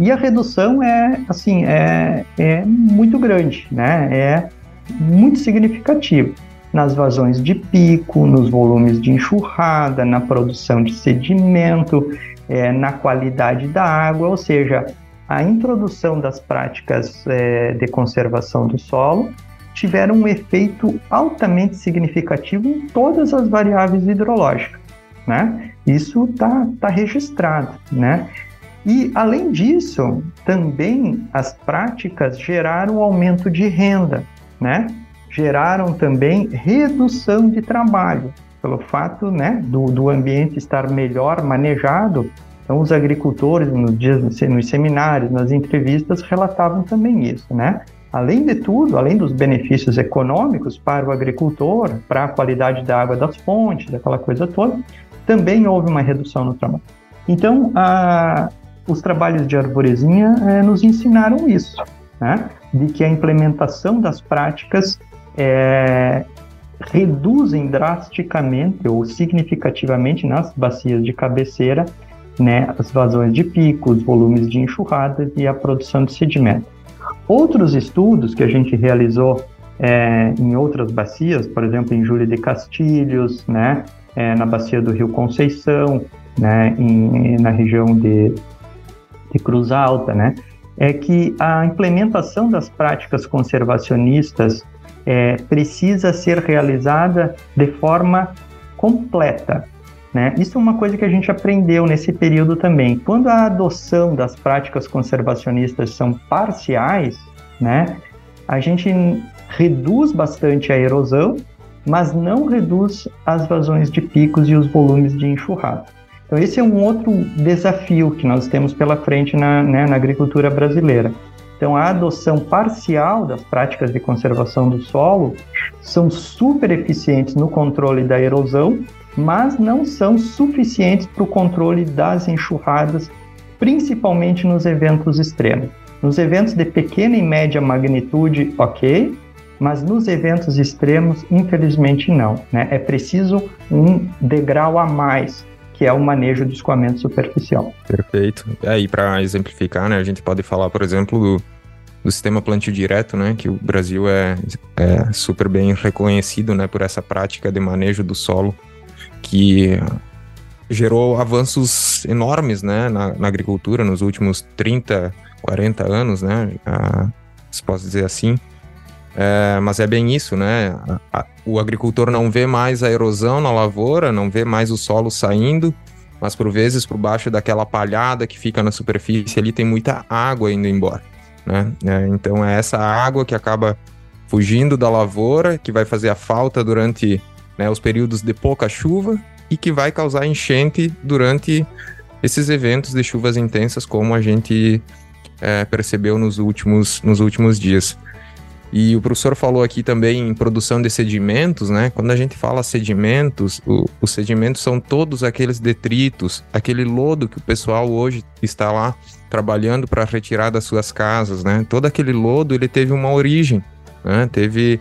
E a redução é, assim, é, é muito grande, né? É muito significativo nas vazões de pico, nos volumes de enxurrada, na produção de sedimento, é, na qualidade da água, ou seja, a introdução das práticas é, de conservação do solo tiveram um efeito altamente significativo em todas as variáveis hidrológicas, né? Isso está tá registrado, né? E, além disso, também as práticas geraram aumento de renda, né? Geraram também redução de trabalho, pelo fato né, do, do ambiente estar melhor manejado. Então, os agricultores, nos, dias, nos seminários, nas entrevistas, relatavam também isso, né? Além de tudo, além dos benefícios econômicos para o agricultor, para a qualidade da água das fontes, aquela coisa toda, também houve uma redução no trabalho. Então, a, os trabalhos de arvorezinha é, nos ensinaram isso, né? De que a implementação das práticas é, reduzem drasticamente ou significativamente nas bacias de cabeceira né, as vazões de pico, os volumes de enxurrada e a produção de sedimento. Outros estudos que a gente realizou é, em outras bacias, por exemplo, em Júlia de Castilhos, né, é, na bacia do Rio Conceição, né, em, na região de, de Cruz Alta, né, é que a implementação das práticas conservacionistas é, precisa ser realizada de forma completa. Né? Isso é uma coisa que a gente aprendeu nesse período também. Quando a adoção das práticas conservacionistas são parciais, né, a gente reduz bastante a erosão, mas não reduz as vazões de picos e os volumes de enxurrada. Então, esse é um outro desafio que nós temos pela frente na, né, na agricultura brasileira. Então, a adoção parcial das práticas de conservação do solo são super eficientes no controle da erosão, mas não são suficientes para o controle das enxurradas, principalmente nos eventos extremos. Nos eventos de pequena e média magnitude, ok, mas nos eventos extremos, infelizmente, não. Né? É preciso um degrau a mais que é o manejo do escoamento superficial. Perfeito. Aí, para exemplificar, né, a gente pode falar, por exemplo, do, do sistema plantio direto, né, que o Brasil é, é super bem reconhecido né, por essa prática de manejo do solo, que gerou avanços enormes né, na, na agricultura nos últimos 30, 40 anos, né, a, se posso dizer assim. É, mas é bem isso, né? O agricultor não vê mais a erosão na lavoura, não vê mais o solo saindo, mas por vezes por baixo daquela palhada que fica na superfície ali tem muita água indo embora, né? É, então é essa água que acaba fugindo da lavoura, que vai fazer a falta durante né, os períodos de pouca chuva e que vai causar enchente durante esses eventos de chuvas intensas, como a gente é, percebeu nos últimos, nos últimos dias. E o professor falou aqui também em produção de sedimentos, né? Quando a gente fala sedimentos, o, os sedimentos são todos aqueles detritos, aquele lodo que o pessoal hoje está lá trabalhando para retirar das suas casas, né? Todo aquele lodo ele teve uma origem, né? Teve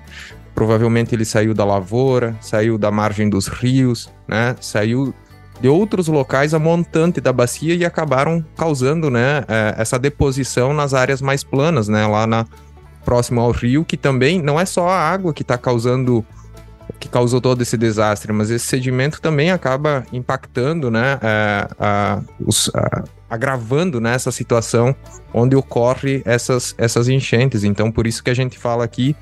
provavelmente ele saiu da lavoura, saiu da margem dos rios, né? Saiu de outros locais a montante da bacia e acabaram causando, né? É, essa deposição nas áreas mais planas, né? Lá na próximo ao rio, que também não é só a água que está causando que causou todo esse desastre, mas esse sedimento também acaba impactando, né, é, a, os, a, agravando né, essa situação onde ocorre essas, essas enchentes. Então, por isso que a gente fala aqui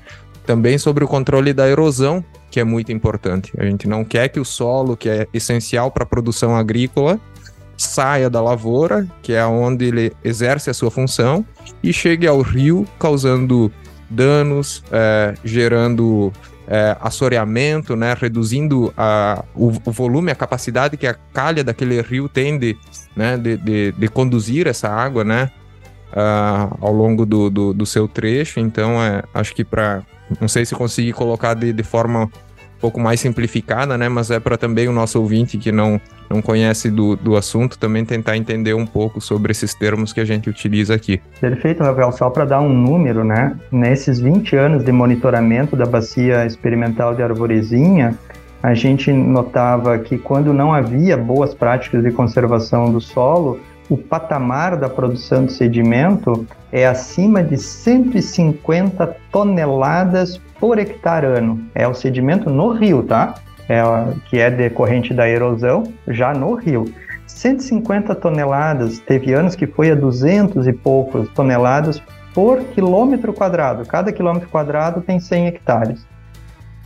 também sobre o controle da erosão, que é muito importante. A gente não quer que o solo, que é essencial para a produção agrícola, saia da lavoura, que é onde ele exerce a sua função, e chegue ao rio, causando danos, é, gerando é, assoreamento, né, reduzindo a, o, o, volume, a capacidade que a calha daquele rio tem de, né, de, de, de conduzir essa água né, uh, ao longo do, do, do, seu trecho. Então, é, acho que para. Não sei se consegui colocar de, de forma pouco mais simplificada, né? Mas é para também o nosso ouvinte que não, não conhece do, do assunto também tentar entender um pouco sobre esses termos que a gente utiliza aqui. Perfeito, Rafael. Só para dar um número, né? Nesses 20 anos de monitoramento da bacia experimental de Arvorezinha, a gente notava que quando não havia boas práticas de conservação do solo, o patamar da produção de sedimento é acima de 150 toneladas por hectare ano. É o sedimento no rio, tá? É, que é decorrente da erosão, já no rio. 150 toneladas, teve anos que foi a 200 e poucos toneladas por quilômetro quadrado. Cada quilômetro quadrado tem 100 hectares.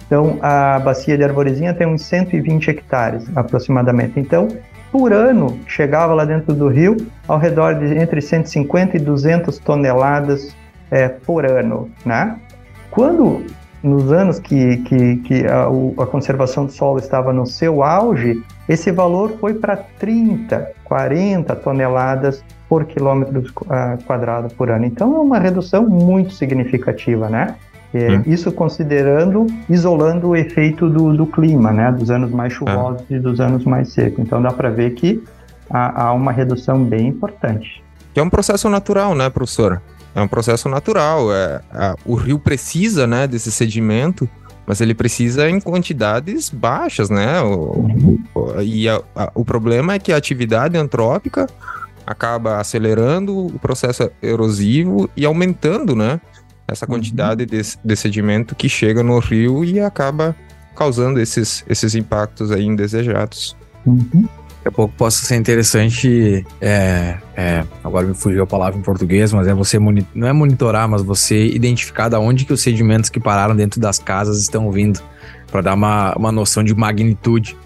Então, a bacia de Arvorezinha tem uns 120 hectares aproximadamente. Então, por ano, chegava lá dentro do rio ao redor de entre 150 e 200 toneladas é, por ano, né? Quando nos anos que, que, que a, a, conservação do solo estava no seu auge, esse valor foi para 30, 40 toneladas por quilômetro uh, quadrado por ano. Então é uma redução muito significativa, né? É, hum. Isso considerando, isolando o efeito do, do clima, né? Dos anos mais chuvosos ah. e dos anos mais secos. Então dá para ver que há, há, uma redução bem importante. Que é um processo natural, né, professor? É um processo natural. É, a, o rio precisa, né, desse sedimento, mas ele precisa em quantidades baixas, né? O, o, e a, a, o problema é que a atividade antrópica acaba acelerando o processo erosivo e aumentando, né? Essa uhum. quantidade uhum. de, de sedimento que chega no rio e acaba causando esses, esses impactos aí indesejados. Uhum. Daqui a pouco possa ser interessante, é, é, agora me fugiu a palavra em português, mas é você, não é monitorar, mas você identificar da onde que os sedimentos que pararam dentro das casas estão vindo, para dar uma, uma noção de magnitude,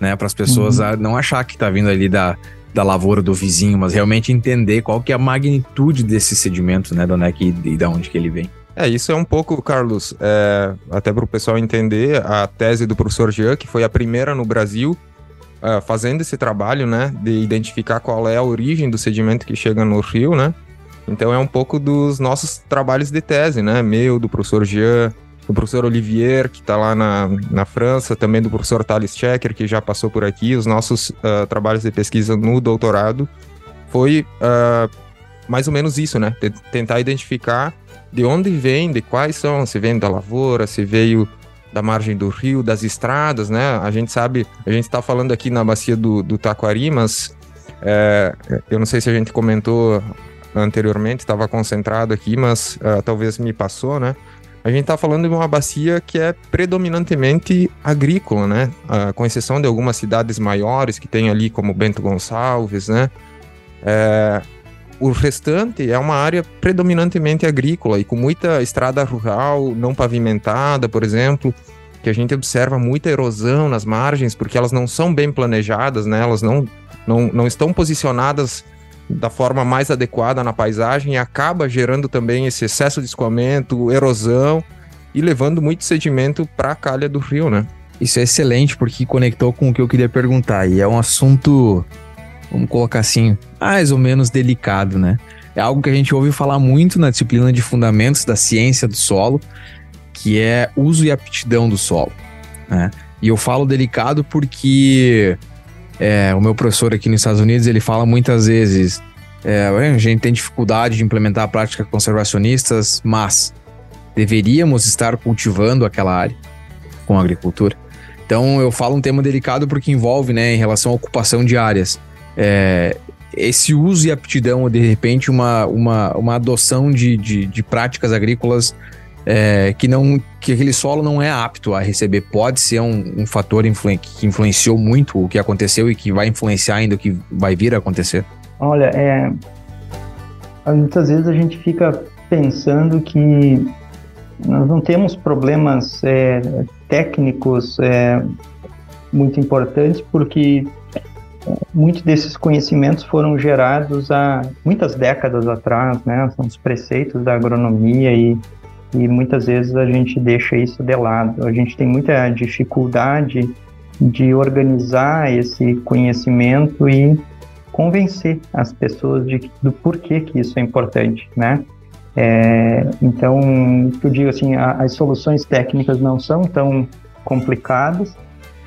né, para as pessoas uhum. não achar que está vindo ali da, da lavoura do vizinho, mas realmente entender qual que é a magnitude desse sedimento, né, de onde é que, e da onde que ele vem. É, isso é um pouco, Carlos, é, até para o pessoal entender, a tese do professor Jean, que foi a primeira no Brasil, uh, fazendo esse trabalho, né, de identificar qual é a origem do sedimento que chega no rio, né, então é um pouco dos nossos trabalhos de tese, né, meu, do professor Jean, do professor Olivier, que está lá na, na França, também do professor Thales Checker, que já passou por aqui. Os nossos uh, trabalhos de pesquisa no doutorado foi uh, mais ou menos isso, né? tentar identificar de onde vem, de quais são, se vem da lavoura, se veio da margem do rio, das estradas, né? A gente sabe, a gente está falando aqui na bacia do, do Taquari, mas é, eu não sei se a gente comentou anteriormente, estava concentrado aqui, mas uh, talvez me passou, né? A gente está falando de uma bacia que é predominantemente agrícola, né? Ah, com exceção de algumas cidades maiores que tem ali, como Bento Gonçalves, né? É, o restante é uma área predominantemente agrícola e com muita estrada rural não pavimentada, por exemplo, que a gente observa muita erosão nas margens porque elas não são bem planejadas, né? Elas não, não, não estão posicionadas da forma mais adequada na paisagem e acaba gerando também esse excesso de escoamento, erosão e levando muito sedimento para a calha do rio, né? Isso é excelente porque conectou com o que eu queria perguntar e é um assunto, vamos colocar assim, mais ou menos delicado, né? É algo que a gente ouve falar muito na disciplina de fundamentos da ciência do solo, que é uso e aptidão do solo, né? E eu falo delicado porque é, o meu professor aqui nos Estados Unidos, ele fala muitas vezes, é, a gente tem dificuldade de implementar práticas conservacionistas, mas deveríamos estar cultivando aquela área com a agricultura. Então eu falo um tema delicado porque envolve, né, em relação à ocupação de áreas. É, esse uso e aptidão, ou de repente uma, uma, uma adoção de, de, de práticas agrícolas é, que não que aquele solo não é apto a receber pode ser um, um fator influ que influenciou muito o que aconteceu e que vai influenciar ainda o que vai vir a acontecer? Olha, é, muitas vezes a gente fica pensando que nós não temos problemas é, técnicos é, muito importantes porque muitos desses conhecimentos foram gerados há muitas décadas atrás, né? São os preceitos da agronomia e e muitas vezes a gente deixa isso de lado. A gente tem muita dificuldade de organizar esse conhecimento e convencer as pessoas de, do porquê que isso é importante, né? É, então, eu digo assim, a, as soluções técnicas não são tão complicadas,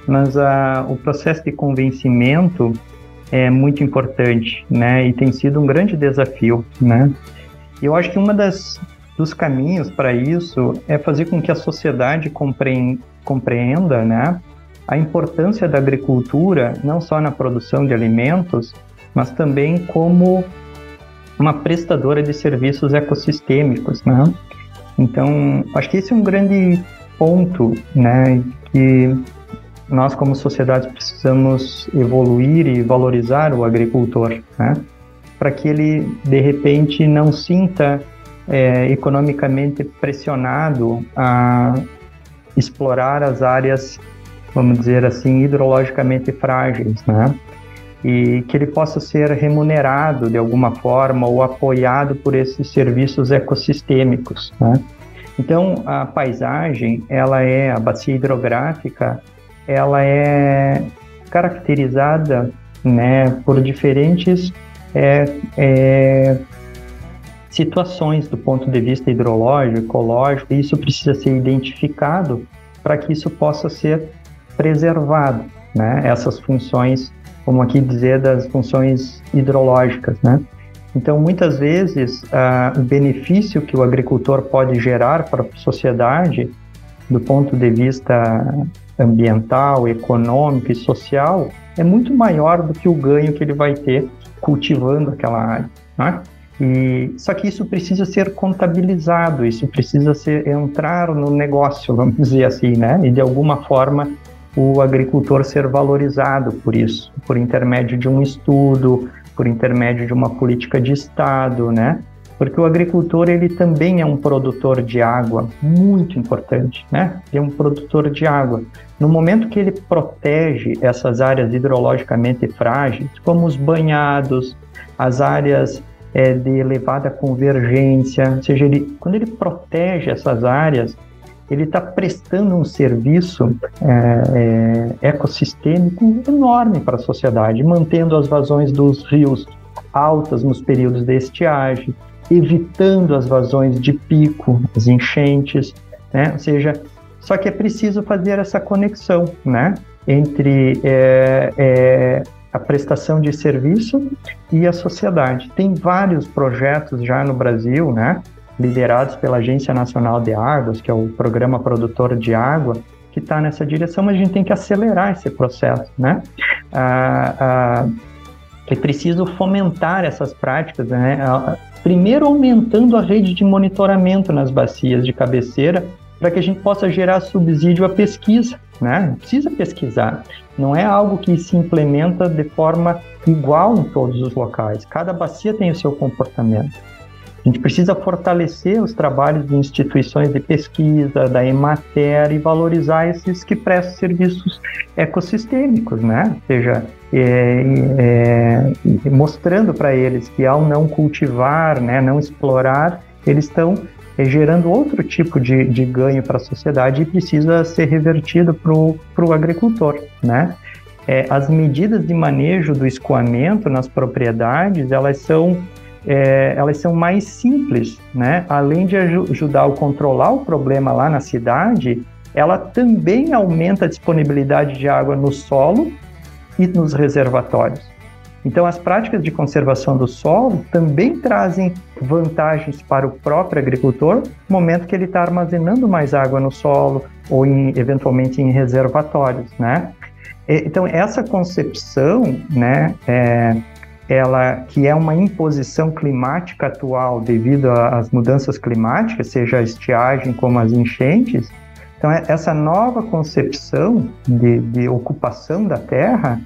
mas a, o processo de convencimento é muito importante, né? E tem sido um grande desafio, né? Eu acho que uma das dos caminhos para isso é fazer com que a sociedade compreenda né, a importância da agricultura, não só na produção de alimentos, mas também como uma prestadora de serviços ecossistêmicos. Né? Então, acho que esse é um grande ponto né, que nós, como sociedade, precisamos evoluir e valorizar o agricultor, né? para que ele, de repente, não sinta é, economicamente pressionado a explorar as áreas, vamos dizer assim, hidrologicamente frágeis, né? E que ele possa ser remunerado de alguma forma ou apoiado por esses serviços ecossistêmicos, né? Então, a paisagem, ela é, a bacia hidrográfica, ela é caracterizada né, por diferentes é, é, situações do ponto de vista hidrológico, ecológico, e isso precisa ser identificado para que isso possa ser preservado, né? Essas funções, como aqui dizer, das funções hidrológicas, né? Então, muitas vezes, uh, o benefício que o agricultor pode gerar para a sociedade, do ponto de vista ambiental, econômico e social, é muito maior do que o ganho que ele vai ter cultivando aquela área. Né? E, só que isso precisa ser contabilizado, isso precisa ser entrar no negócio, vamos dizer assim, né? E de alguma forma o agricultor ser valorizado por isso, por intermédio de um estudo, por intermédio de uma política de Estado, né? Porque o agricultor ele também é um produtor de água muito importante, né? Ele é um produtor de água. No momento que ele protege essas áreas hidrologicamente frágeis, como os banhados, as áreas é, de elevada convergência, ou seja, ele, quando ele protege essas áreas, ele está prestando um serviço é, é, ecossistêmico enorme para a sociedade, mantendo as vazões dos rios altas nos períodos de estiagem, evitando as vazões de pico, as enchentes, né? Ou seja, só que é preciso fazer essa conexão, né? Entre é, é, a prestação de serviço e a sociedade. Tem vários projetos já no Brasil, né? Liderados pela Agência Nacional de Águas, que é o Programa Produtor de Água, que está nessa direção, mas a gente tem que acelerar esse processo, né? Ah, ah, é preciso fomentar essas práticas, né? Primeiro, aumentando a rede de monitoramento nas bacias de cabeceira, para que a gente possa gerar subsídio à pesquisa, né? Precisa pesquisar. Não é algo que se implementa de forma igual em todos os locais. Cada bacia tem o seu comportamento. A gente precisa fortalecer os trabalhos de instituições de pesquisa, da Emater e valorizar esses que prestam serviços ecossistêmicos, né? Ou seja, é, é, mostrando para eles que ao não cultivar, né, não explorar, eles estão é, gerando outro tipo de, de ganho para a sociedade e precisa ser revertido para o agricultor, né? É, as medidas de manejo do escoamento nas propriedades, elas são é, elas são mais simples, né? Além de ajudar a controlar o problema lá na cidade, ela também aumenta a disponibilidade de água no solo e nos reservatórios. Então, as práticas de conservação do solo também trazem vantagens para o próprio agricultor no momento que ele está armazenando mais água no solo ou, em, eventualmente, em reservatórios, né? Então, essa concepção, né, é, ela que é uma imposição climática atual devido às mudanças climáticas, seja a estiagem como as enchentes. Então, é, essa nova concepção de, de ocupação da terra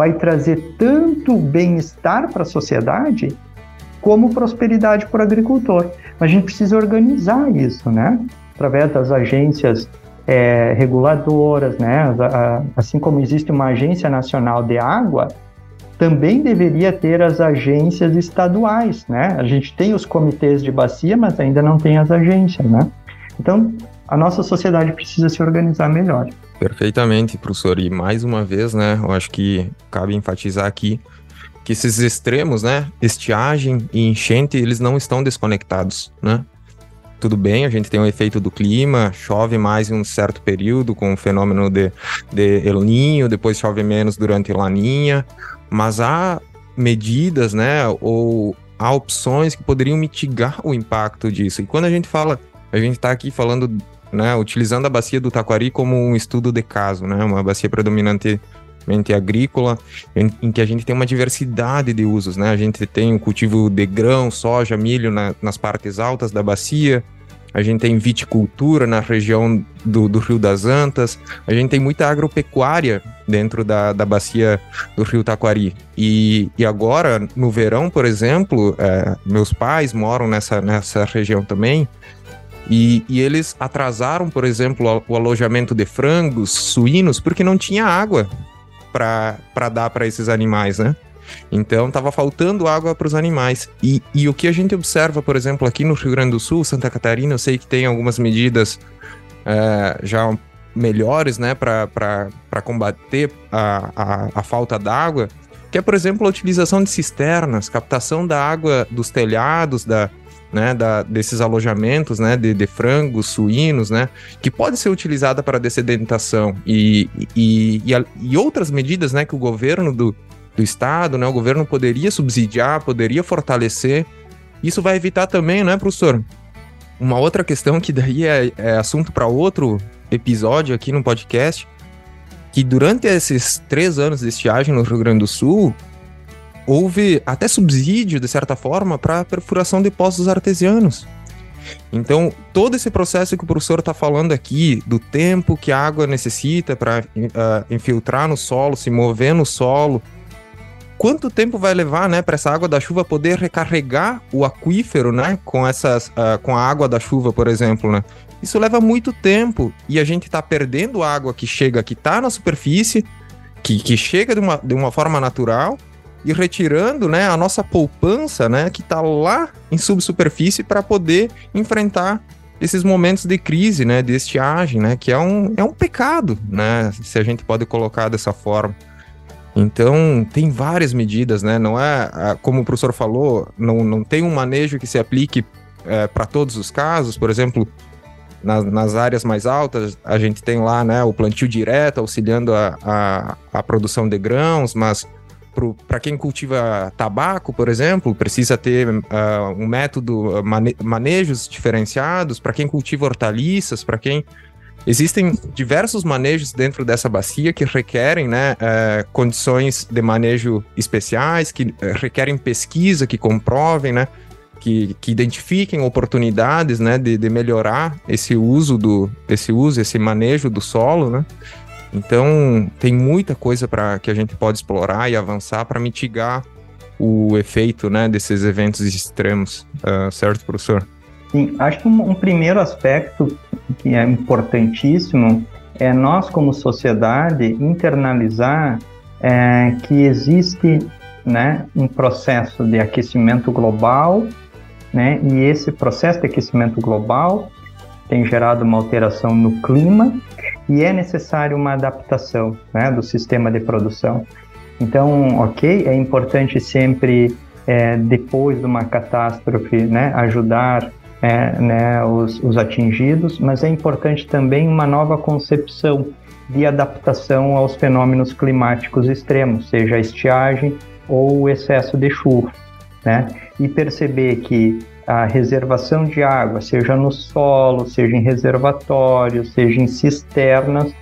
vai trazer tanto bem-estar para a sociedade como prosperidade para o agricultor. Mas a gente precisa organizar isso, né? Através das agências é, reguladoras, né? Assim como existe uma agência nacional de água, também deveria ter as agências estaduais, né? A gente tem os comitês de bacia, mas ainda não tem as agências, né? Então, a nossa sociedade precisa se organizar melhor. Perfeitamente, professor. E mais uma vez, né, eu acho que cabe enfatizar aqui que esses extremos, né, estiagem e enchente, eles não estão desconectados, né? Tudo bem, a gente tem o um efeito do clima, chove mais em um certo período com o fenômeno de, de El Ninho, depois chove menos durante Laninha, mas há medidas, né, ou há opções que poderiam mitigar o impacto disso. E quando a gente fala, a gente está aqui falando, né, utilizando a bacia do Taquari como um estudo de caso, né, uma bacia predominantemente agrícola, em, em, que a gente tem uma diversidade de usos, né? A gente tem o cultivo de grão, soja, milho na, nas partes altas da bacia, a gente tem viticultura na região do, do Rio das Antas, a gente tem muita agropecuária dentro da, da bacia do Rio Taquari. E, e agora, no verão, por exemplo, é, meus pais moram nessa, nessa região também, e, e, eles atrasaram, por exemplo, o alojamento de frangos, suínos, porque não tinha água para dar para esses animais, né? Então estava faltando água para os animais. E, e o que a gente observa, por exemplo, aqui no Rio Grande do Sul, Santa Catarina, eu sei que tem algumas medidas é, já melhores né, para combater a, a, a falta d'água, que é, por exemplo, a utilização de cisternas, captação da água dos telhados, da, né, da, desses alojamentos, né, de, de, frangos, suínos, né, que pode ser utilizada para dessedentação e, e, e, e, outras medidas, né, que o governo do, do estado, né, o governo poderia subsidiar, poderia fortalecer. Isso vai evitar também, né, professor? Uma outra questão que daí é, é assunto para outro episódio aqui no podcast, que durante esses três anos de estiagem no Rio Grande do Sul, houve até subsídio, de certa forma, para perfuração de poços artesianos. Então, todo esse processo que o professor está falando aqui, do tempo que a água necessita para uh, ah, infiltrar no solo, se mover no solo, quanto tempo vai levar, né, para essa água da chuva poder recarregar o aquífero, né, com essas, uh, com a água da chuva, por exemplo, né? Isso leva muito tempo e a gente está perdendo água que chega, que está na superfície, que, que chega de uma, de uma forma natural e retirando né, a nossa poupança, né, que está lá em subsuperfície para poder enfrentar esses momentos de crise, né, de estiagem, né, que é um, é um pecado, né, se a gente pode colocar dessa forma. Então, tem várias medidas, né, não é, como o professor falou, não, não tem um manejo que se aplique é, para todos os casos, por exemplo, nas, nas, áreas mais altas, a gente tem lá né, o plantio direto, auxiliando a, a, a produção de grãos, mas para quem cultiva tabaco, por exemplo, precisa ter uh, um método, ah, mane manejos diferenciados. Para quem cultiva hortaliças, para quem. Existem diversos manejos dentro dessa bacia que requerem né, uh, condições de manejo especiais, que uh, requerem pesquisa, que comprovem, né, que, que identifiquem oportunidades né, de, de melhorar esse uso, do, esse uso, esse manejo do solo. Né? Então, tem muita coisa para que a gente pode explorar e avançar para mitigar o efeito né, desses eventos extremos, uh, certo, professor? Sim, acho que um, um, primeiro aspecto que é importantíssimo é nós, como sociedade, internalizar é, que existe né, um processo de aquecimento global, né, e esse processo de aquecimento global tem gerado uma alteração no clima e é necessário uma adaptação né, do sistema de produção. Então, ok, é importante sempre, é, depois de uma catástrofe, né, ajudar é, né, os, os atingidos, mas é importante também uma nova concepção de adaptação aos fenômenos climáticos extremos, seja a estiagem ou o excesso de chuva, né? E perceber que a reservação de água, seja no solo, seja em reservatórios, seja em cisternas,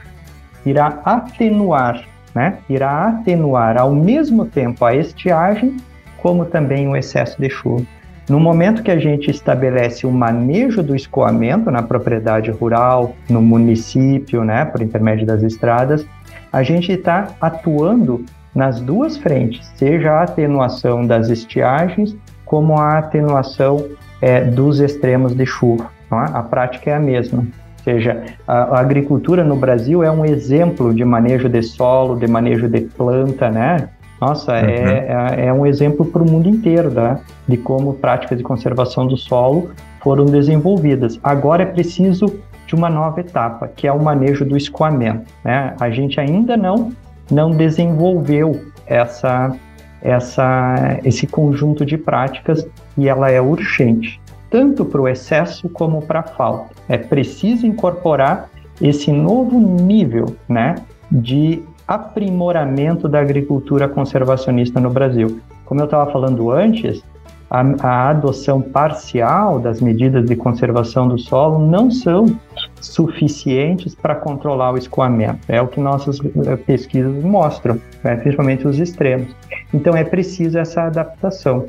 irá atenuar, né? Irá atenuar ao mesmo tempo a estiagem, como também o excesso de chuva. No momento que a gente estabelece o manejo do escoamento na propriedade rural, no município, né, por intermédio das estradas, a gente está atuando nas duas frentes, seja a atenuação das estiagens como a atenuação é, dos extremos de chuva. É? A prática é a mesma. Ou seja, a, a, agricultura no Brasil é um exemplo de manejo de solo, de manejo de planta, né? Nossa, é, uhum. é, é, um exemplo para o mundo inteiro né? de como práticas de conservação do solo foram desenvolvidas. Agora é preciso de uma nova etapa, que é o manejo do escoamento. Né? A gente ainda não, não desenvolveu essa, essa, esse conjunto de práticas e ela é urgente, tanto para o excesso como para a falta. É preciso incorporar esse novo nível né, de aprimoramento da agricultura conservacionista no Brasil. Como eu estava falando antes, a, a, adoção parcial das medidas de conservação do solo não são suficientes para controlar o escoamento. É o que nossas eh, pesquisas mostram, né, principalmente os extremos. Então é preciso essa adaptação.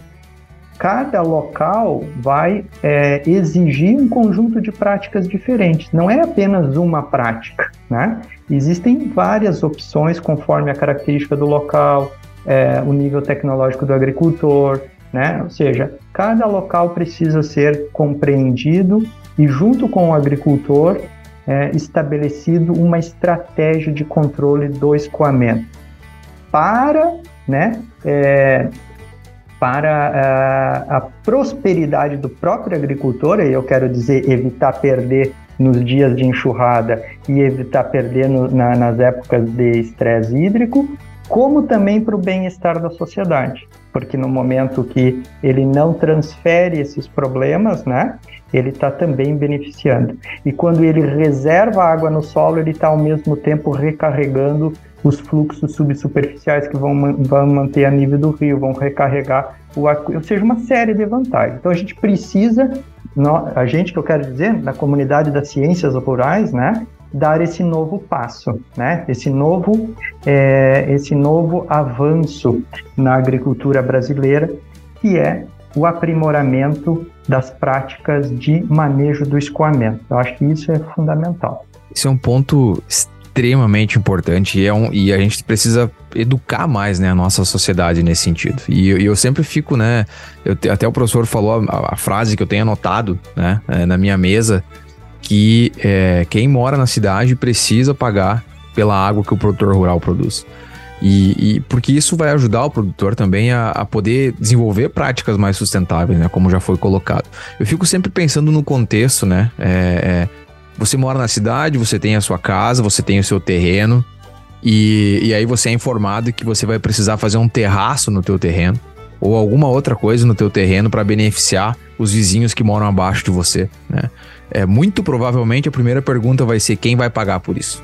Cada local vai é, exigir um conjunto de práticas diferentes. Não é apenas uma prática, né? Existem várias opções conforme a característica do local, é, o nível tecnológico do agricultor, né? Ou seja, cada local precisa ser compreendido e, junto com o agricultor, é, estabelecido uma estratégia de controle do escoamento para né, é, para a, a, prosperidade do próprio agricultor, e eu quero dizer evitar perder nos dias de enxurrada e evitar perder no, na, nas épocas de estresse hídrico, como também para o bem-estar da sociedade, porque no momento que ele não transfere esses problemas, né, ele está também beneficiando. E quando ele reserva água no solo, ele está ao mesmo tempo recarregando os fluxos subsuperficiais que vão, vão manter a nível do rio, vão recarregar o ou seja, uma série de vantagens. Então a gente precisa, a gente que eu quero dizer, da comunidade das ciências rurais, né, dar esse novo passo, né, esse novo, é, esse novo avanço na agricultura brasileira, que é o aprimoramento das práticas de manejo do escoamento. Eu acho que isso é fundamental. Esse é um ponto extremamente importante e, é um, e a gente precisa educar mais né, a nossa sociedade nesse sentido. E, e eu sempre fico, né? Eu, até o professor falou a, a, frase que eu tenho anotado né, é, na minha mesa, que é, quem mora na cidade precisa pagar pela água que o produtor rural produz. E, e, porque isso vai ajudar o produtor também a, a, poder desenvolver práticas mais sustentáveis, né? Como já foi colocado. Eu fico sempre pensando no contexto, né? É, é, você mora na cidade, você tem a sua casa, você tem o seu terreno, e, e aí você é informado que você vai precisar fazer um terraço no teu terreno ou alguma outra coisa no teu terreno para beneficiar os vizinhos que moram abaixo de você, né? É muito provavelmente a primeira pergunta vai ser quem vai pagar por isso,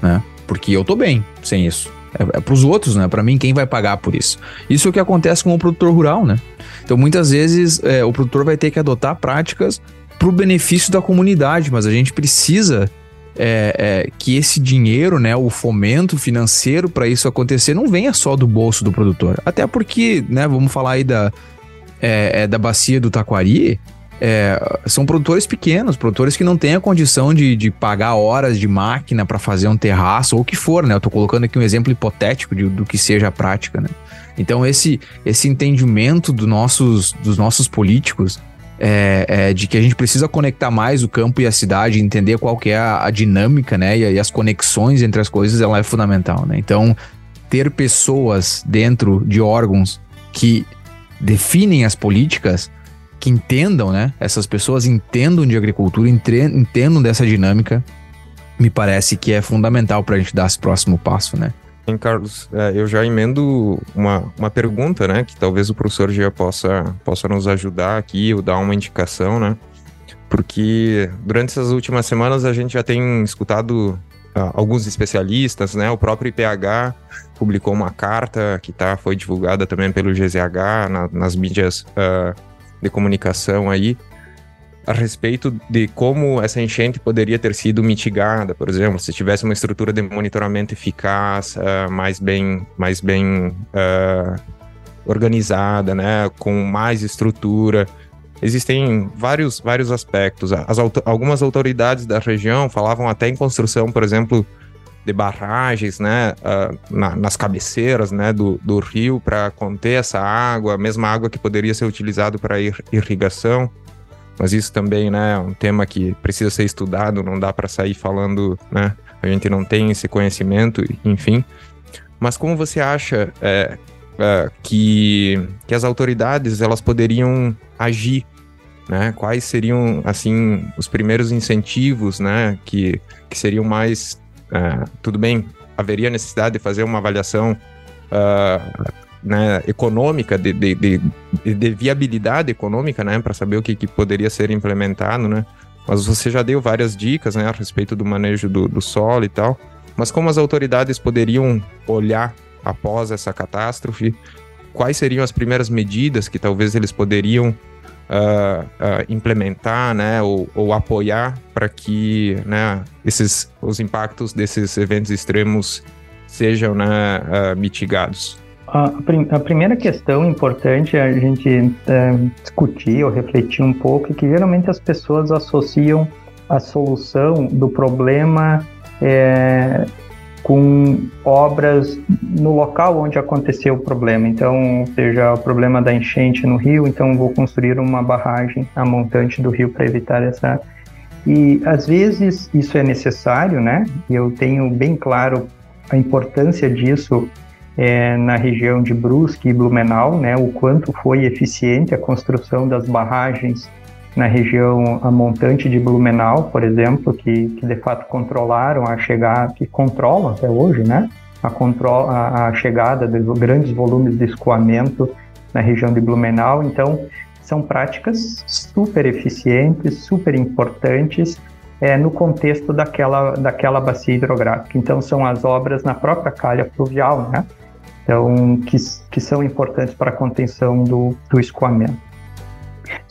né? Porque eu tô bem sem isso. É, é para os outros, né? Para mim, quem vai pagar por isso? Isso é o que acontece com o produtor rural, né? Então, muitas vezes, é, o produtor vai ter que adotar práticas para o benefício da comunidade, mas a gente precisa é, é, que esse dinheiro, né, o fomento financeiro para isso acontecer, não venha só do bolso do produtor. Até porque, né, vamos falar aí da, é, é da bacia do Taquari, é, são produtores pequenos, produtores que não têm a condição de, de pagar horas de máquina para fazer um terraço ou o que for, né? Eu tô colocando aqui um exemplo hipotético de, do que seja a prática, né? Então, esse, esse entendimento do nossos, dos nossos políticos é, é, de que a gente precisa conectar mais o campo e a cidade, entender qual que é a, a dinâmica, né? E, e, as conexões entre as coisas, ela é fundamental, né? Então, ter pessoas dentro de órgãos que definem as políticas que entendam, né? Essas pessoas entendam de agricultura, entendam dessa dinâmica, me parece que é fundamental para a gente dar esse próximo passo, né? Hein, Carlos, é, eu já emendo uma, uma pergunta, né? Que talvez o professor já possa, possa nos ajudar aqui ou dar uma indicação, né? Porque durante essas últimas semanas a gente já tem escutado uh, alguns especialistas, né? O próprio IPH publicou uma carta que tá, foi divulgada também pelo GZH na, nas mídias uh, de comunicação aí a respeito de como essa enchente poderia ter sido mitigada, por exemplo, se tivesse uma estrutura de monitoramento eficaz, uh, mais bem, mais bem uh, organizada, né, com mais estrutura. Existem vários, vários aspectos. As, algumas autoridades da região falavam até em construção, por exemplo, de barragens, né, uh, na, nas cabeceiras, né, do, do rio para conter essa água, a mesma água que poderia ser utilizada para ir, irrigação. Mas isso também, né, é um tema que precisa ser estudado, não dá para sair falando, né, a gente não tem esse conhecimento, enfim. Mas como você acha é, é, que, que as autoridades elas poderiam agir né? Quais seriam assim os primeiros incentivos, né? Que, que seriam mais Uh, tudo bem, haveria necessidade de fazer uma avaliação uh, né, econômica, de, de, de, de, viabilidade econômica, né, para saber o que, que, poderia ser implementado, né? Mas você já deu várias dicas, né, a respeito do manejo do, do solo e tal. Mas como as autoridades poderiam olhar após essa catástrofe? Quais seriam as primeiras medidas que talvez eles poderiam uh, implementar, né, ou, ou apoiar para que, né, esses os impactos desses eventos extremos sejam, né, uh, mitigados. A, prim a, primeira questão importante é a gente é, discutir ou refletir um pouco é que geralmente as pessoas associam a solução do problema é, com obras no local onde aconteceu o problema. Então, seja o problema da enchente no rio, então vou construir uma barragem a montante do rio para evitar essa. E às vezes isso é necessário, né? Eu tenho bem claro a importância disso é, na região de Brusque e Blumenau, né, o quanto foi eficiente a construção das barragens na região a montante de Blumenau, por exemplo, que, que de fato controlaram a chegada, que controlam até hoje, né, a, control, a, a chegada de grandes volumes de escoamento na região de Blumenau. Então, são práticas super eficientes, super importantes é, no contexto daquela, daquela bacia hidrográfica. Então, são as obras na própria calha fluvial, né? Então, que, que são importantes para a contenção do, do escoamento.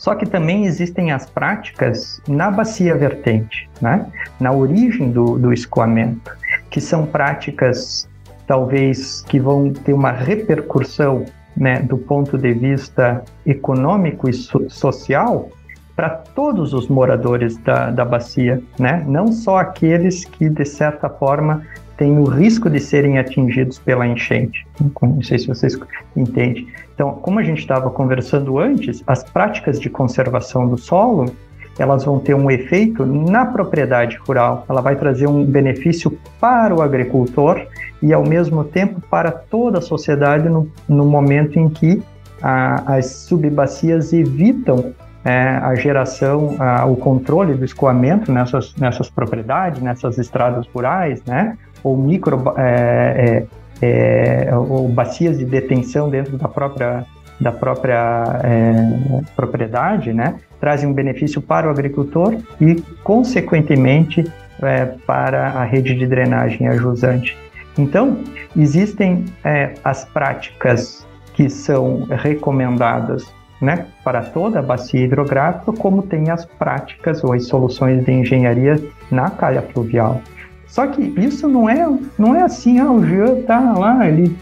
Só que também existem as práticas na bacia vertente, né? na origem do, do escoamento, que são práticas talvez que vão ter uma repercussão né, do ponto de vista econômico e so social para todos os moradores da, da bacia, né? não só aqueles que, de certa forma, têm o risco de serem atingidos pela enchente. Não sei se vocês entendem. Então, como a gente estava conversando antes, as práticas de conservação do solo elas vão ter um efeito na propriedade rural. Ela vai trazer um benefício para o agricultor e, ao mesmo tempo, para toda a sociedade no, no momento em que a, as subbacias evitam é, a geração, a, o controle do escoamento nessas, nessas propriedades, nessas estradas rurais, né? Ou micro é, é, é ou bacias de detenção dentro da própria da própria é, propriedade, né, trazem um benefício para o agricultor e, consequentemente, é, para a rede de drenagem ajusante. Então, existem as práticas que são recomendadas né, para toda a bacia hidrográfica, como tem as práticas ou as soluções de engenharia na calha fluvial. Só que isso não é, não é assim, ah, o Jean tá lá, ele,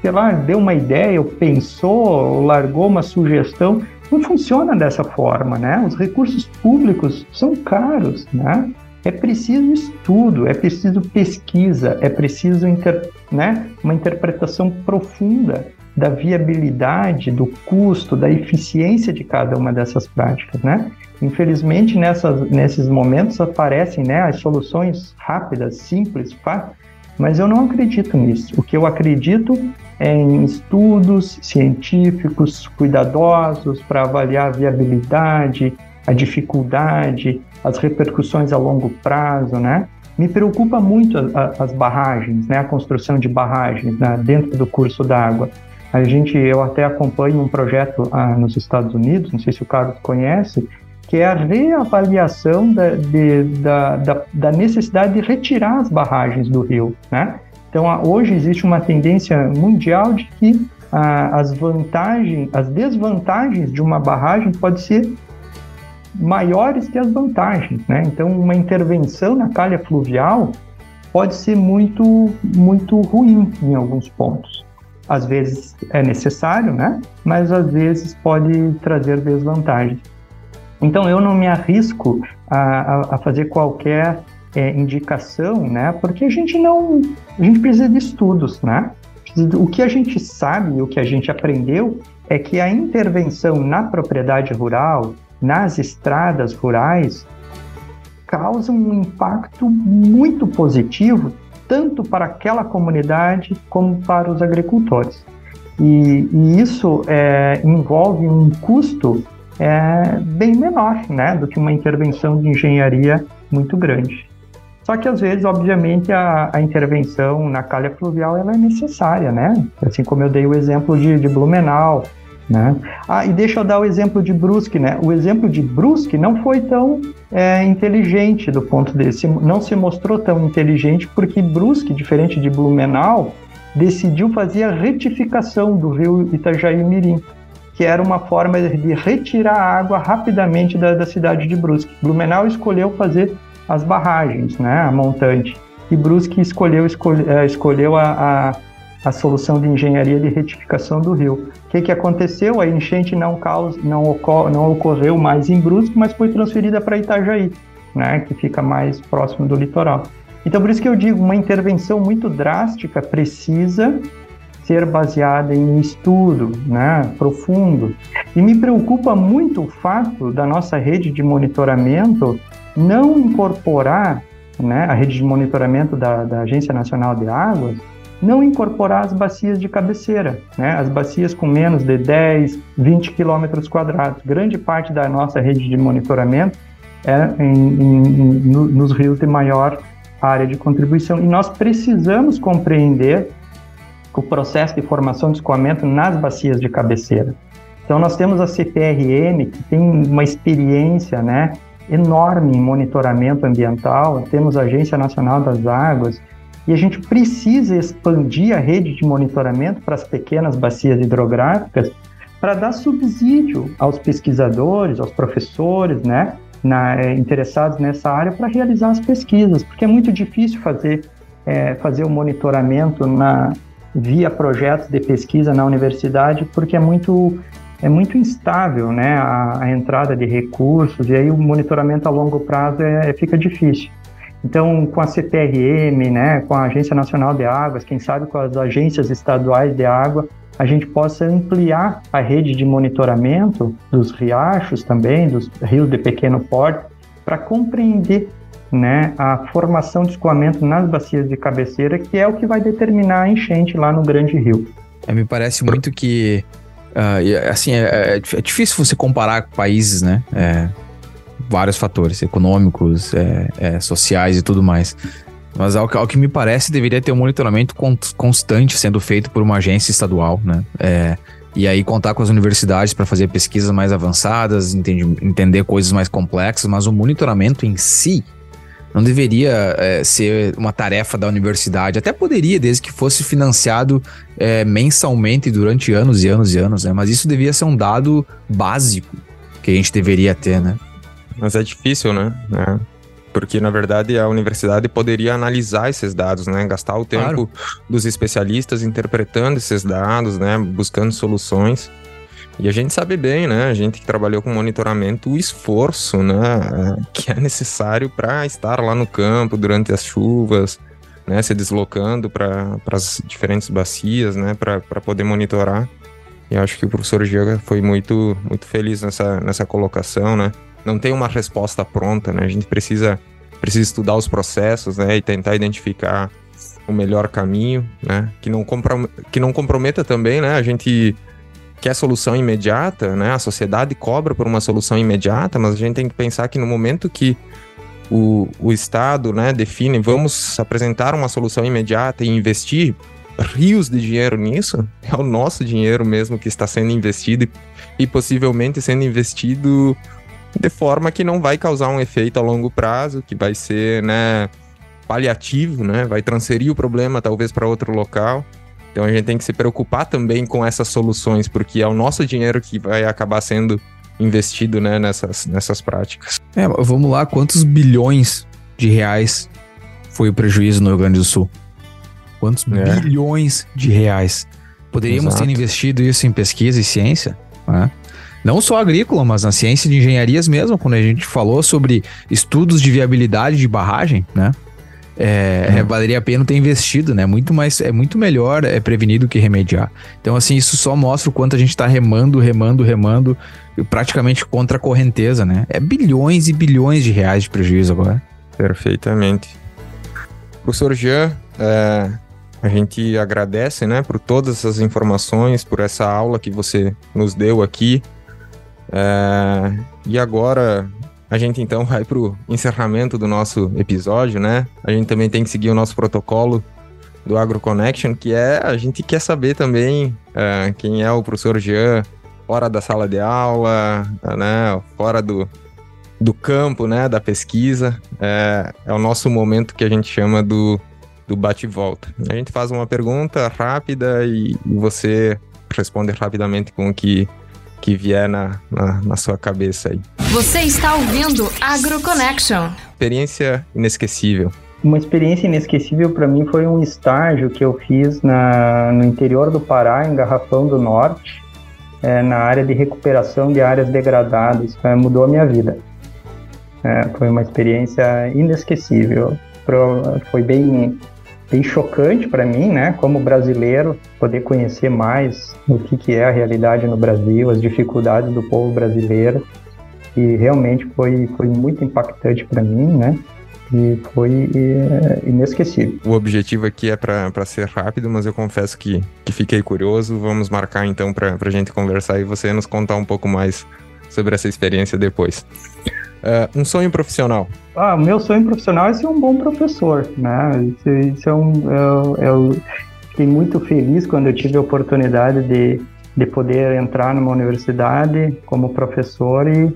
sei lá, deu uma ideia, ou pensou, ou largou uma sugestão. Não funciona dessa forma, né? Os recursos públicos são caros, né? É preciso estudo, é preciso pesquisa, é preciso inter, né, uma interpretação profunda da viabilidade, do custo, da eficiência de cada uma dessas práticas, né? Infelizmente, nessas, nesses momentos aparecem né, as soluções rápidas, simples, fáceis, mas eu não acredito nisso. O que eu acredito é em estudos científicos cuidadosos para avaliar a viabilidade, a dificuldade, as repercussões a longo prazo, né? Me preocupa muito a, a, as barragens, né? A construção de barragens né? dentro do curso d'água. A gente, eu até acompanho um projeto ah, nos Estados Unidos, não sei se o Carlos conhece, que é a reavaliação da, de, da, da, da, necessidade de retirar as barragens do rio, né? Então, hoje existe uma tendência mundial de que ah, as vantagens, as desvantagens de uma barragem pode ser maiores que as vantagens, né? Então, uma intervenção na calha fluvial pode ser muito, muito ruim em alguns pontos. Às vezes é necessário, né? Mas às vezes pode trazer desvantagens. Então eu não me arrisco a, a, a fazer qualquer é, indicação, né? Porque a gente não, a gente precisa de estudos, né? O que a gente sabe, o que a gente aprendeu é que a intervenção na propriedade rural, nas estradas rurais, causa um impacto muito positivo tanto para aquela comunidade como para os agricultores. E, e isso é, envolve um custo é bem menor né, do que uma intervenção de engenharia muito grande. Só que às vezes, obviamente, a, a, intervenção na calha fluvial ela é necessária, né? Assim como eu dei o exemplo de, de Blumenau, né? Ah, e deixa eu dar o exemplo de Brusque, né? O exemplo de Brusque não foi tão é, inteligente do ponto de se, não se mostrou tão inteligente porque Brusque, diferente de Blumenau, decidiu fazer a retificação do rio Itajaí Mirim que era uma forma de retirar água rapidamente da, da cidade de Brusque. Blumenau escolheu fazer as barragens, né, a montante, e Brusque escolheu, escolhe, uh, escolheu a, a, a, solução de engenharia de retificação do rio. O que, que aconteceu? A enchente não, causa, não, ocor, não ocorreu mais em Brusque, mas foi transferida para Itajaí, né, que fica mais próximo do litoral. Então, por isso que eu digo, uma intervenção muito drástica precisa ser baseada em estudo né, profundo. E me preocupa muito o fato da nossa rede de monitoramento não incorporar, né, a rede de monitoramento da, da Agência Nacional de Águas, não incorporar as bacias de cabeceira, né? as bacias com menos de 10, 20 quilômetros quadrados. Grande parte da nossa rede de monitoramento é em, em, no, nos rios de maior área de contribuição. E nós precisamos compreender o processo de formação de escoamento nas bacias de cabeceira. Então, nós temos a CPRM, que tem uma experiência né, enorme em monitoramento ambiental, temos a Agência Nacional das Águas, e a gente precisa expandir a rede de monitoramento para as pequenas bacias hidrográficas para dar subsídio aos pesquisadores, aos professores, né, na, é, interessados nessa área para realizar as pesquisas, porque é muito difícil fazer, é, fazer o monitoramento na, via projetos de pesquisa na universidade, porque é muito, é muito instável né, a, a entrada de recursos, e aí o monitoramento a longo prazo é, fica difícil. Então, com a CPRM, né, com a Agência Nacional de Águas, quem sabe com as agências estaduais de água, a gente possa ampliar a rede de monitoramento dos riachos também, dos rios de pequeno porte, para compreender né, a formação de escoamento nas bacias de cabeceira, que é o que vai determinar a enchente lá no Grande Rio. É, me parece muito que, uh, assim, é, é, é, difícil você comparar países, né, é, vários fatores, econômicos, é, é, sociais e tudo mais. Mas ao, ao que me parece, deveria ter um monitoramento constante sendo feito por uma agência estadual, né? E aí contar com as universidades para fazer pesquisas mais avançadas, entende, entender coisas mais complexas, mas o monitoramento em si não deveria é, ser uma tarefa da universidade. Até poderia, desde que fosse financiado é, mensalmente durante anos e anos e anos, né? Mas isso devia ser um dado básico que a gente deveria ter, né? Mas é difícil, né? É porque na verdade a universidade poderia analisar esses dados, né? Gastar o tempo claro. dos especialistas interpretando esses dados, né? Buscando soluções. E a gente sabe bem, né? A gente que trabalhou com monitoramento, o esforço, né? Que é necessário para estar lá no campo durante as chuvas, né? Se deslocando para as diferentes bacias, né? Para poder monitorar. E acho que o professor Giga foi muito, muito feliz nessa, nessa colocação, né? não tem uma resposta pronta, né? A gente precisa, precisa estudar os processos, né? E tentar identificar o melhor caminho, né? Que não, comprom que não comprometa também, né? A gente quer solução imediata, né? A sociedade cobra por uma solução imediata, mas a gente tem que pensar que no momento que o, o Estado, né, define, vamos apresentar uma solução imediata e investir rios de dinheiro nisso, é o nosso dinheiro mesmo que está sendo investido e, e possivelmente sendo investido de forma que não vai causar um efeito a longo prazo, que vai ser, né, paliativo, né, vai transferir o problema talvez para outro local. Então a gente tem que se preocupar também com essas soluções, porque é o nosso dinheiro que vai acabar sendo investido, né, nessas, nessas práticas. É, vamos lá, quantos bilhões de reais foi o prejuízo no Rio Grande do Sul? Quantos é. bilhões de reais? Poderíamos Exato. ter investido isso em pesquisa e ciência, né? não só agrícola, mas na ciência de engenharias mesmo, quando a gente falou sobre estudos de viabilidade de barragem, né? É, uhum. valeria a pena ter investido, né? Muito mais, é muito melhor é prevenir do que remediar. Então, assim, isso só mostra o quanto a gente está remando, remando, remando, praticamente contra a correnteza, né? É bilhões e bilhões de reais de prejuízo agora. Perfeitamente. Professor Jean, é, a gente agradece, né, por todas essas informações, por essa aula que você nos deu aqui. É, e agora a gente então vai para o encerramento do nosso episódio, né? A gente também tem que seguir o nosso protocolo do AgroConnection, que é a gente quer saber também é, quem é o professor Jean fora da sala de aula, né? Fora do, do campo, né? Da pesquisa. É, é o nosso momento que a gente chama do, do bate-volta. A gente faz uma pergunta rápida e, e você responde rapidamente com o que que vier na, na, na sua cabeça aí. Você está ouvindo AgroConnection. Experiência inesquecível. Uma experiência inesquecível para mim foi um estágio que eu fiz na, no interior do Pará, em Garrafão do Norte, é, na área de recuperação de áreas degradadas. É, mudou a minha vida. É, foi uma experiência inesquecível. Foi bem bem chocante para mim, né, como brasileiro, poder conhecer mais o que, que é a realidade no Brasil, as dificuldades do povo brasileiro, e realmente foi, foi muito impactante para mim, né, e foi é, inesquecível. O objetivo aqui é para ser rápido, mas eu confesso que, que fiquei curioso. Vamos marcar então para a gente conversar e você nos contar um pouco mais sobre essa experiência depois. Uh, um sonho profissional. Ah, meu sonho profissional é ser um bom professor, né? Isso, isso é um, eu, eu fiquei muito feliz quando eu tive a oportunidade de, de poder entrar numa universidade como professor e,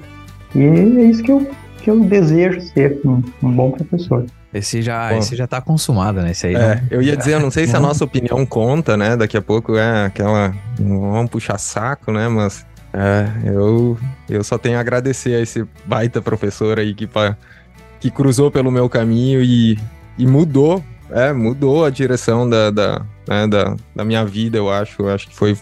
e é isso que eu que eu desejo ser um, um bom professor. Esse já, esse já tá consumado, né? Esse aí, é, né? eu ia dizer, eu não sei se a nossa opinião conta, né? Daqui a pouco é aquela. Vamos puxar saco, né? Mas é, eu, eu só tenho a agradecer a esse baita professor aí que, que cruzou pelo meu caminho e, e mudou, é, mudou a direção da, da, né, da, da minha vida, eu acho. Eu acho que foi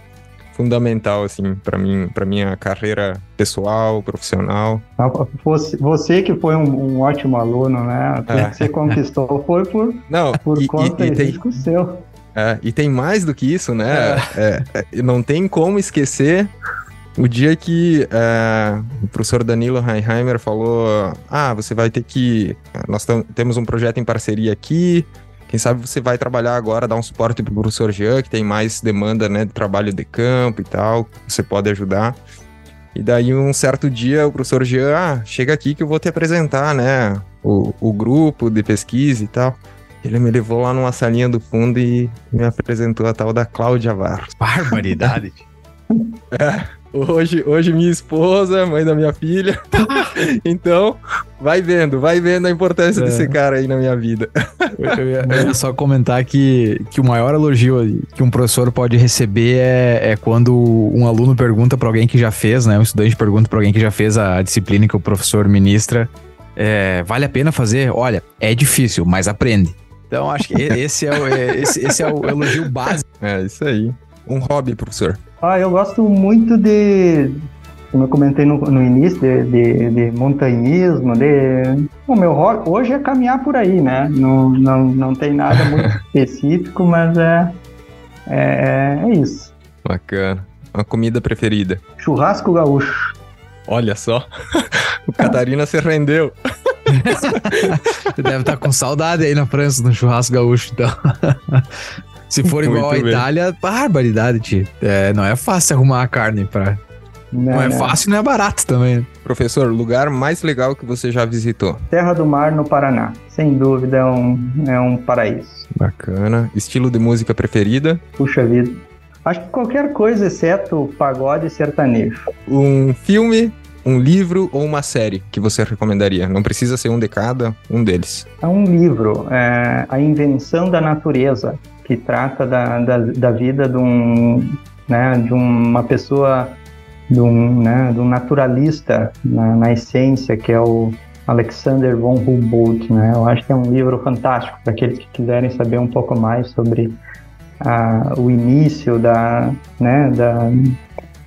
fundamental assim para mim, para minha carreira pessoal, profissional. Ah, você, você que foi um, um ótimo aluno, né? É. que você conquistou foi por não por e, conta e, e tem, seu. É, e tem mais do que isso, né? É. é, é não tem como esquecer o dia que é, o professor Danilo Heinheimer falou: Ah, você vai ter que. Nós temos um projeto em parceria aqui, quem sabe você vai trabalhar agora, dar um suporte para o professor Jean, que tem mais demanda né, de trabalho de campo e tal, você pode ajudar. E daí, um certo dia, o professor Jean, ah, chega aqui que eu vou te apresentar, né, o, o grupo de pesquisa e tal. Ele me levou lá numa salinha do fundo e me apresentou a tal da Cláudia Var. Barbaridade. é. Hoje, hoje minha esposa, mãe da minha filha. então, vai vendo, vai vendo a importância é. desse cara aí na minha vida. Eu ia, eu ia, só comentar que, que o maior elogio que um professor pode receber é, é quando um aluno pergunta para alguém que já fez, né? Um estudante pergunta para alguém que já fez a disciplina que o professor ministra. É, vale a pena fazer? Olha, é difícil, mas aprende. Então, acho que esse é o, é, esse, esse é o elogio básico. É, isso aí. Um hobby, professor. Ah, eu gosto muito de, como eu comentei no, no início, de, de, de, montanhismo, de... O meu hobby hoje é caminhar por aí, né? Não, não, não tem nada muito específico, mas é, é, é isso. Bacana. Uma comida preferida? Churrasco gaúcho. Olha só, o Catarina se rendeu. Você deve estar com saudade aí na França, no churrasco gaúcho, então. Se for igual à Itália, barbaridade, tio. É, não é fácil arrumar a carne pra. Não, não é fácil, não é barato também. Professor, lugar mais legal que você já visitou? Terra do Mar, no Paraná. Sem dúvida, é um, é um paraíso. Bacana. Estilo de música preferida? Puxa vida. Acho que qualquer coisa, exceto pagode e sertanejo. Um filme, um livro ou uma série que você recomendaria? Não precisa ser um de cada, um deles. É um livro, é A Invenção da Natureza, que trata da, da, da vida de, um, né, de uma pessoa, de um, né, de um naturalista na, na essência, que é o Alexander von Humboldt. Né? Eu acho que é um livro fantástico para aqueles que quiserem saber um pouco mais sobre a, o início da, né, da,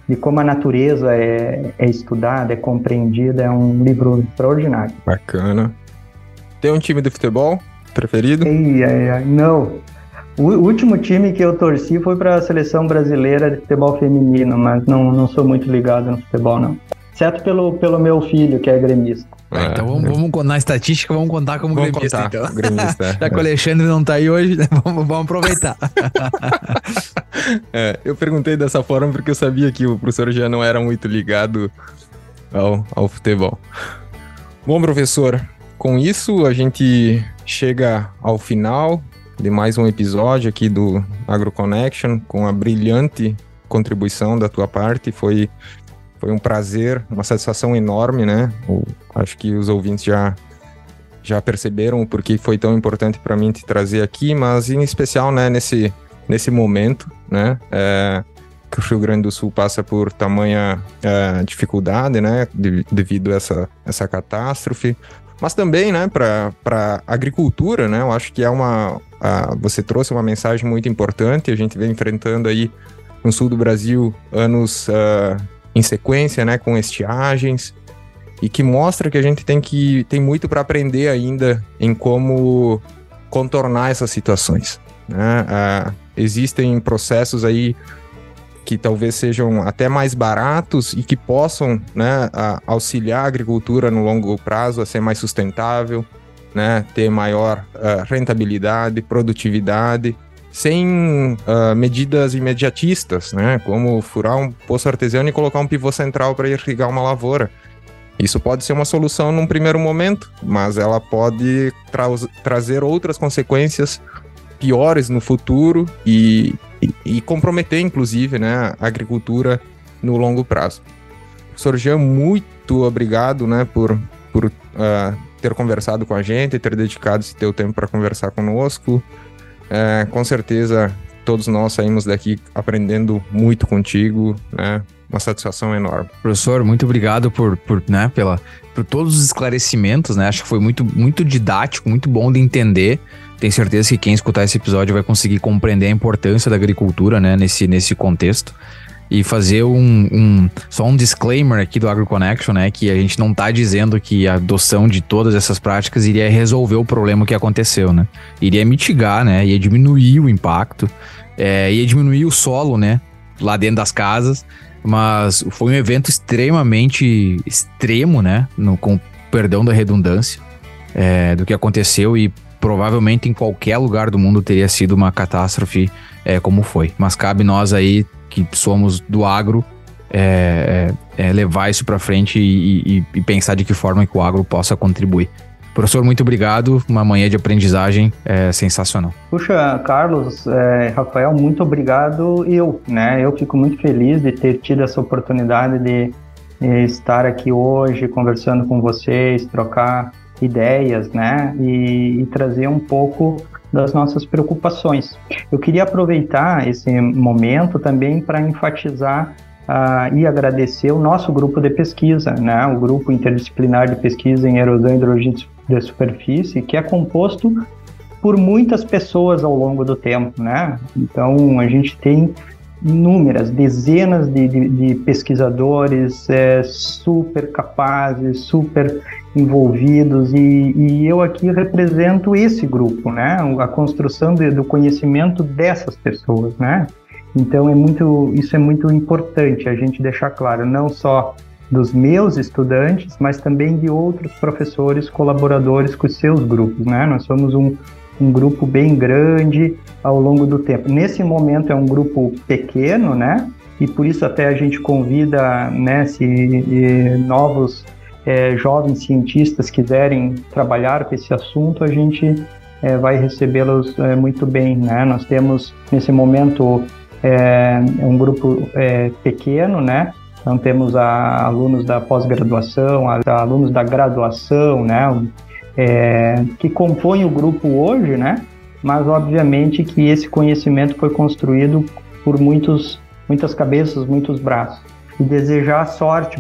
de como a natureza é, é estudada, é compreendida. É um livro extraordinário. Bacana. Tem um time de futebol preferido? Ei, ei, ei, não, o último time que eu torci foi para a seleção brasileira de futebol feminino, mas não, não sou muito ligado no futebol, não. Exceto pelo, pelo meu filho, que é gremista. É, então vamos, vamos, na estatística, vamos contar como vamos gremista, contar. então. Gremista, Já que o Alexandre não tá aí hoje, né? vamos, vamos aproveitar. é, eu perguntei dessa forma porque eu sabia que o professor já não era muito ligado ao, ao futebol. Bom, professor, com isso a gente chega ao final de mais um episódio aqui do AgroConnection, com a brilhante contribuição da tua parte. Foi, foi um prazer, uma satisfação enorme, né? Eu acho que os ouvintes já, já perceberam o porquê foi tão importante para mim te trazer aqui, mas em especial, né, nesse, nesse momento, né? É, que o Rio Grande do Sul passa por tamanha é, dificuldade, né, de, devido a essa, essa catástrofe, mas também, né, para agricultura, né, eu acho que é uma, a, você trouxe uma mensagem muito importante, a gente vem enfrentando aí no sul do Brasil anos uh, em sequência, né, com estiagens, e que mostra que a gente tem que tem muito para aprender ainda em como contornar essas situações. Né? Uh, existem processos aí que talvez sejam até mais baratos e que possam né, auxiliar a agricultura no longo prazo a ser mais sustentável, né, ter maior uh, rentabilidade, produtividade, sem uh, medidas imediatistas, né, como furar um poço artesiano e colocar um pivô central para irrigar uma lavoura. Isso pode ser uma solução num primeiro momento, mas ela pode tra trazer outras consequências piores no futuro e, e, comprometer, inclusive, né, a agricultura no longo prazo. Professor Jean, muito obrigado né, por, por uh, ter conversado com a gente, ter dedicado esse teu tempo para conversar conosco. É, com certeza, todos nós saímos daqui aprendendo muito contigo, né? Uma satisfação enorme. Professor, muito obrigado por, por, né, pela, por todos os esclarecimentos, né? Acho que foi muito, muito didático, muito bom de entender. Tenho certeza que quem escutar esse episódio vai conseguir compreender a importância da agricultura, né, nesse, nesse contexto e fazer um, um, só um disclaimer aqui do AgroConnection, né, que a gente não está dizendo que a adoção de todas essas práticas iria resolver o problema que aconteceu, né? Iria mitigar, né, ia diminuir o impacto, é, ia diminuir o solo, né, lá dentro das casas, mas foi um evento extremamente extremo, né, no, com perdão da redundância, é, do que aconteceu e provavelmente em qualquer lugar do mundo teria sido uma catástrofe é, como foi. Mas cabe nós aí que somos do agro, é, é, é levar isso para frente e, e, e, pensar de que forma que o agro possa contribuir. Professor, muito obrigado. Uma manhã de aprendizagem é, sensacional. Puxa, Carlos, é, Rafael, muito obrigado. Eu, né? Eu fico muito feliz de ter tido essa oportunidade de estar aqui hoje conversando com vocês, trocar ideias, né? E, e trazer um pouco das nossas preocupações. Eu queria aproveitar esse momento também para enfatizar uh, e agradecer o nosso grupo de pesquisa, né, o grupo interdisciplinar de pesquisa em erosão e hidrogênio de superfície, que é composto por muitas pessoas ao longo do tempo, né? Então a gente tem inúmeras, dezenas de, de, de pesquisadores é, super capazes, super envolvidos e, e, eu aqui represento esse grupo, né? A construção de, do conhecimento dessas pessoas, né? Então é muito, isso é muito importante a gente deixar claro, não só dos meus estudantes, mas também de outros professores colaboradores com os seus grupos, né? Nós somos um, um grupo bem grande ao longo do tempo. Nesse momento é um grupo pequeno, né? E por isso até a gente convida, né, se novos é, jovens cientistas quiserem trabalhar com esse assunto, a gente é, vai recebê-los é, muito bem. Né? Nós temos, nesse momento, é, um grupo é, pequeno, né? Então, temos a, alunos da pós-graduação, alunos da graduação, né? É, que compõem o grupo hoje, né? Mas, obviamente, que esse conhecimento foi construído por muitos, muitas cabeças, muitos braços. E desejar sorte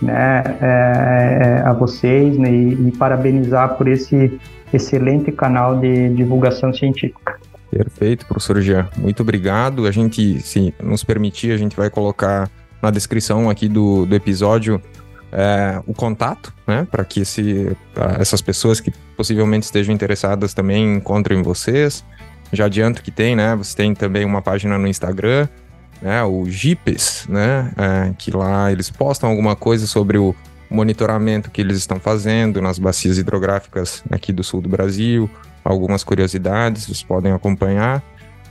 né, é, é, a vocês né, e, e, parabenizar por esse excelente canal de divulgação científica. Perfeito, professor Jean. Muito obrigado. A gente, se nos permitir, a gente vai colocar na descrição aqui do, do episódio é, o contato, né, para que esse, essas pessoas que possivelmente estejam interessadas também encontrem vocês. Já adianto que tem, né? Você tem também uma página no Instagram, né, o GIPES, né, é, que lá eles postam alguma coisa sobre o monitoramento que eles estão fazendo nas bacias hidrográficas aqui do sul do Brasil, algumas curiosidades, vocês podem acompanhar.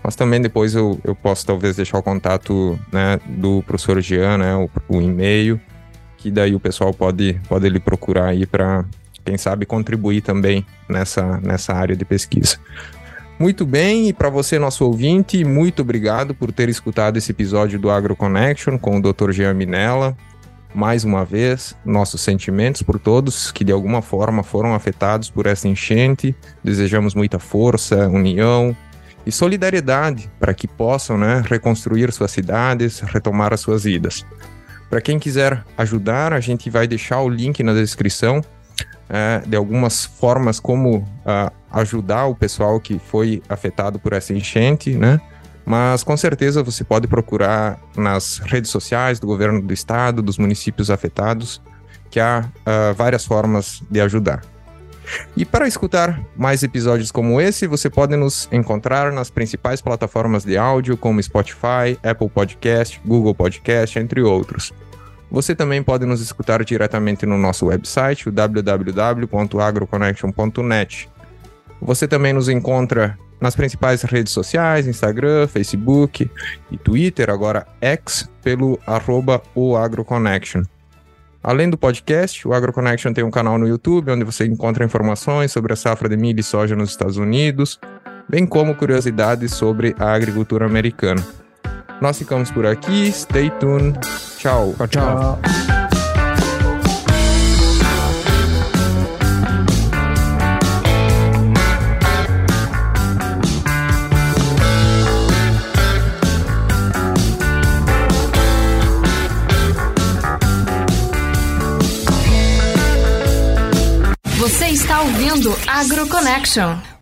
Mas também depois eu, eu posso talvez deixar o contato né, do professor Jean, né, o, o e-mail, que daí o pessoal pode, pode ele procurar aí para, quem sabe, contribuir também nessa, nessa área de pesquisa. Muito bem, e para você, nosso ouvinte, muito obrigado por ter escutado esse episódio do Agro Connection com o Dr. Jean Minella. Mais uma vez, nossos sentimentos por todos que de alguma forma foram afetados por essa enchente. Desejamos muita força, união e solidariedade para que possam né, reconstruir suas cidades, retomar as suas vidas. Para quem quiser ajudar, a gente vai deixar o link na descrição é, de algumas formas como uh, ajudar o pessoal que foi afetado por essa enchente, né? Mas com certeza você pode procurar nas redes sociais do governo do estado, dos municípios afetados, que há uh, várias formas de ajudar. E para escutar mais episódios como esse, você pode nos encontrar nas principais plataformas de áudio, como Spotify, Apple Podcast, Google Podcast, entre outros. Você também pode nos escutar diretamente no nosso website, www.agroconnection.net. Você também nos encontra nas principais redes sociais, Instagram, Facebook e Twitter, agora X, pelo arroba o AgroConnection. Além do podcast, o AgroConnection tem um canal no YouTube onde você encontra informações sobre a safra de milho e soja nos Estados Unidos, bem como curiosidades sobre a agricultura americana. Nós ficamos por aqui, stay tuned, tchau. Tchau, tchau. Ouvindo AgroConnection.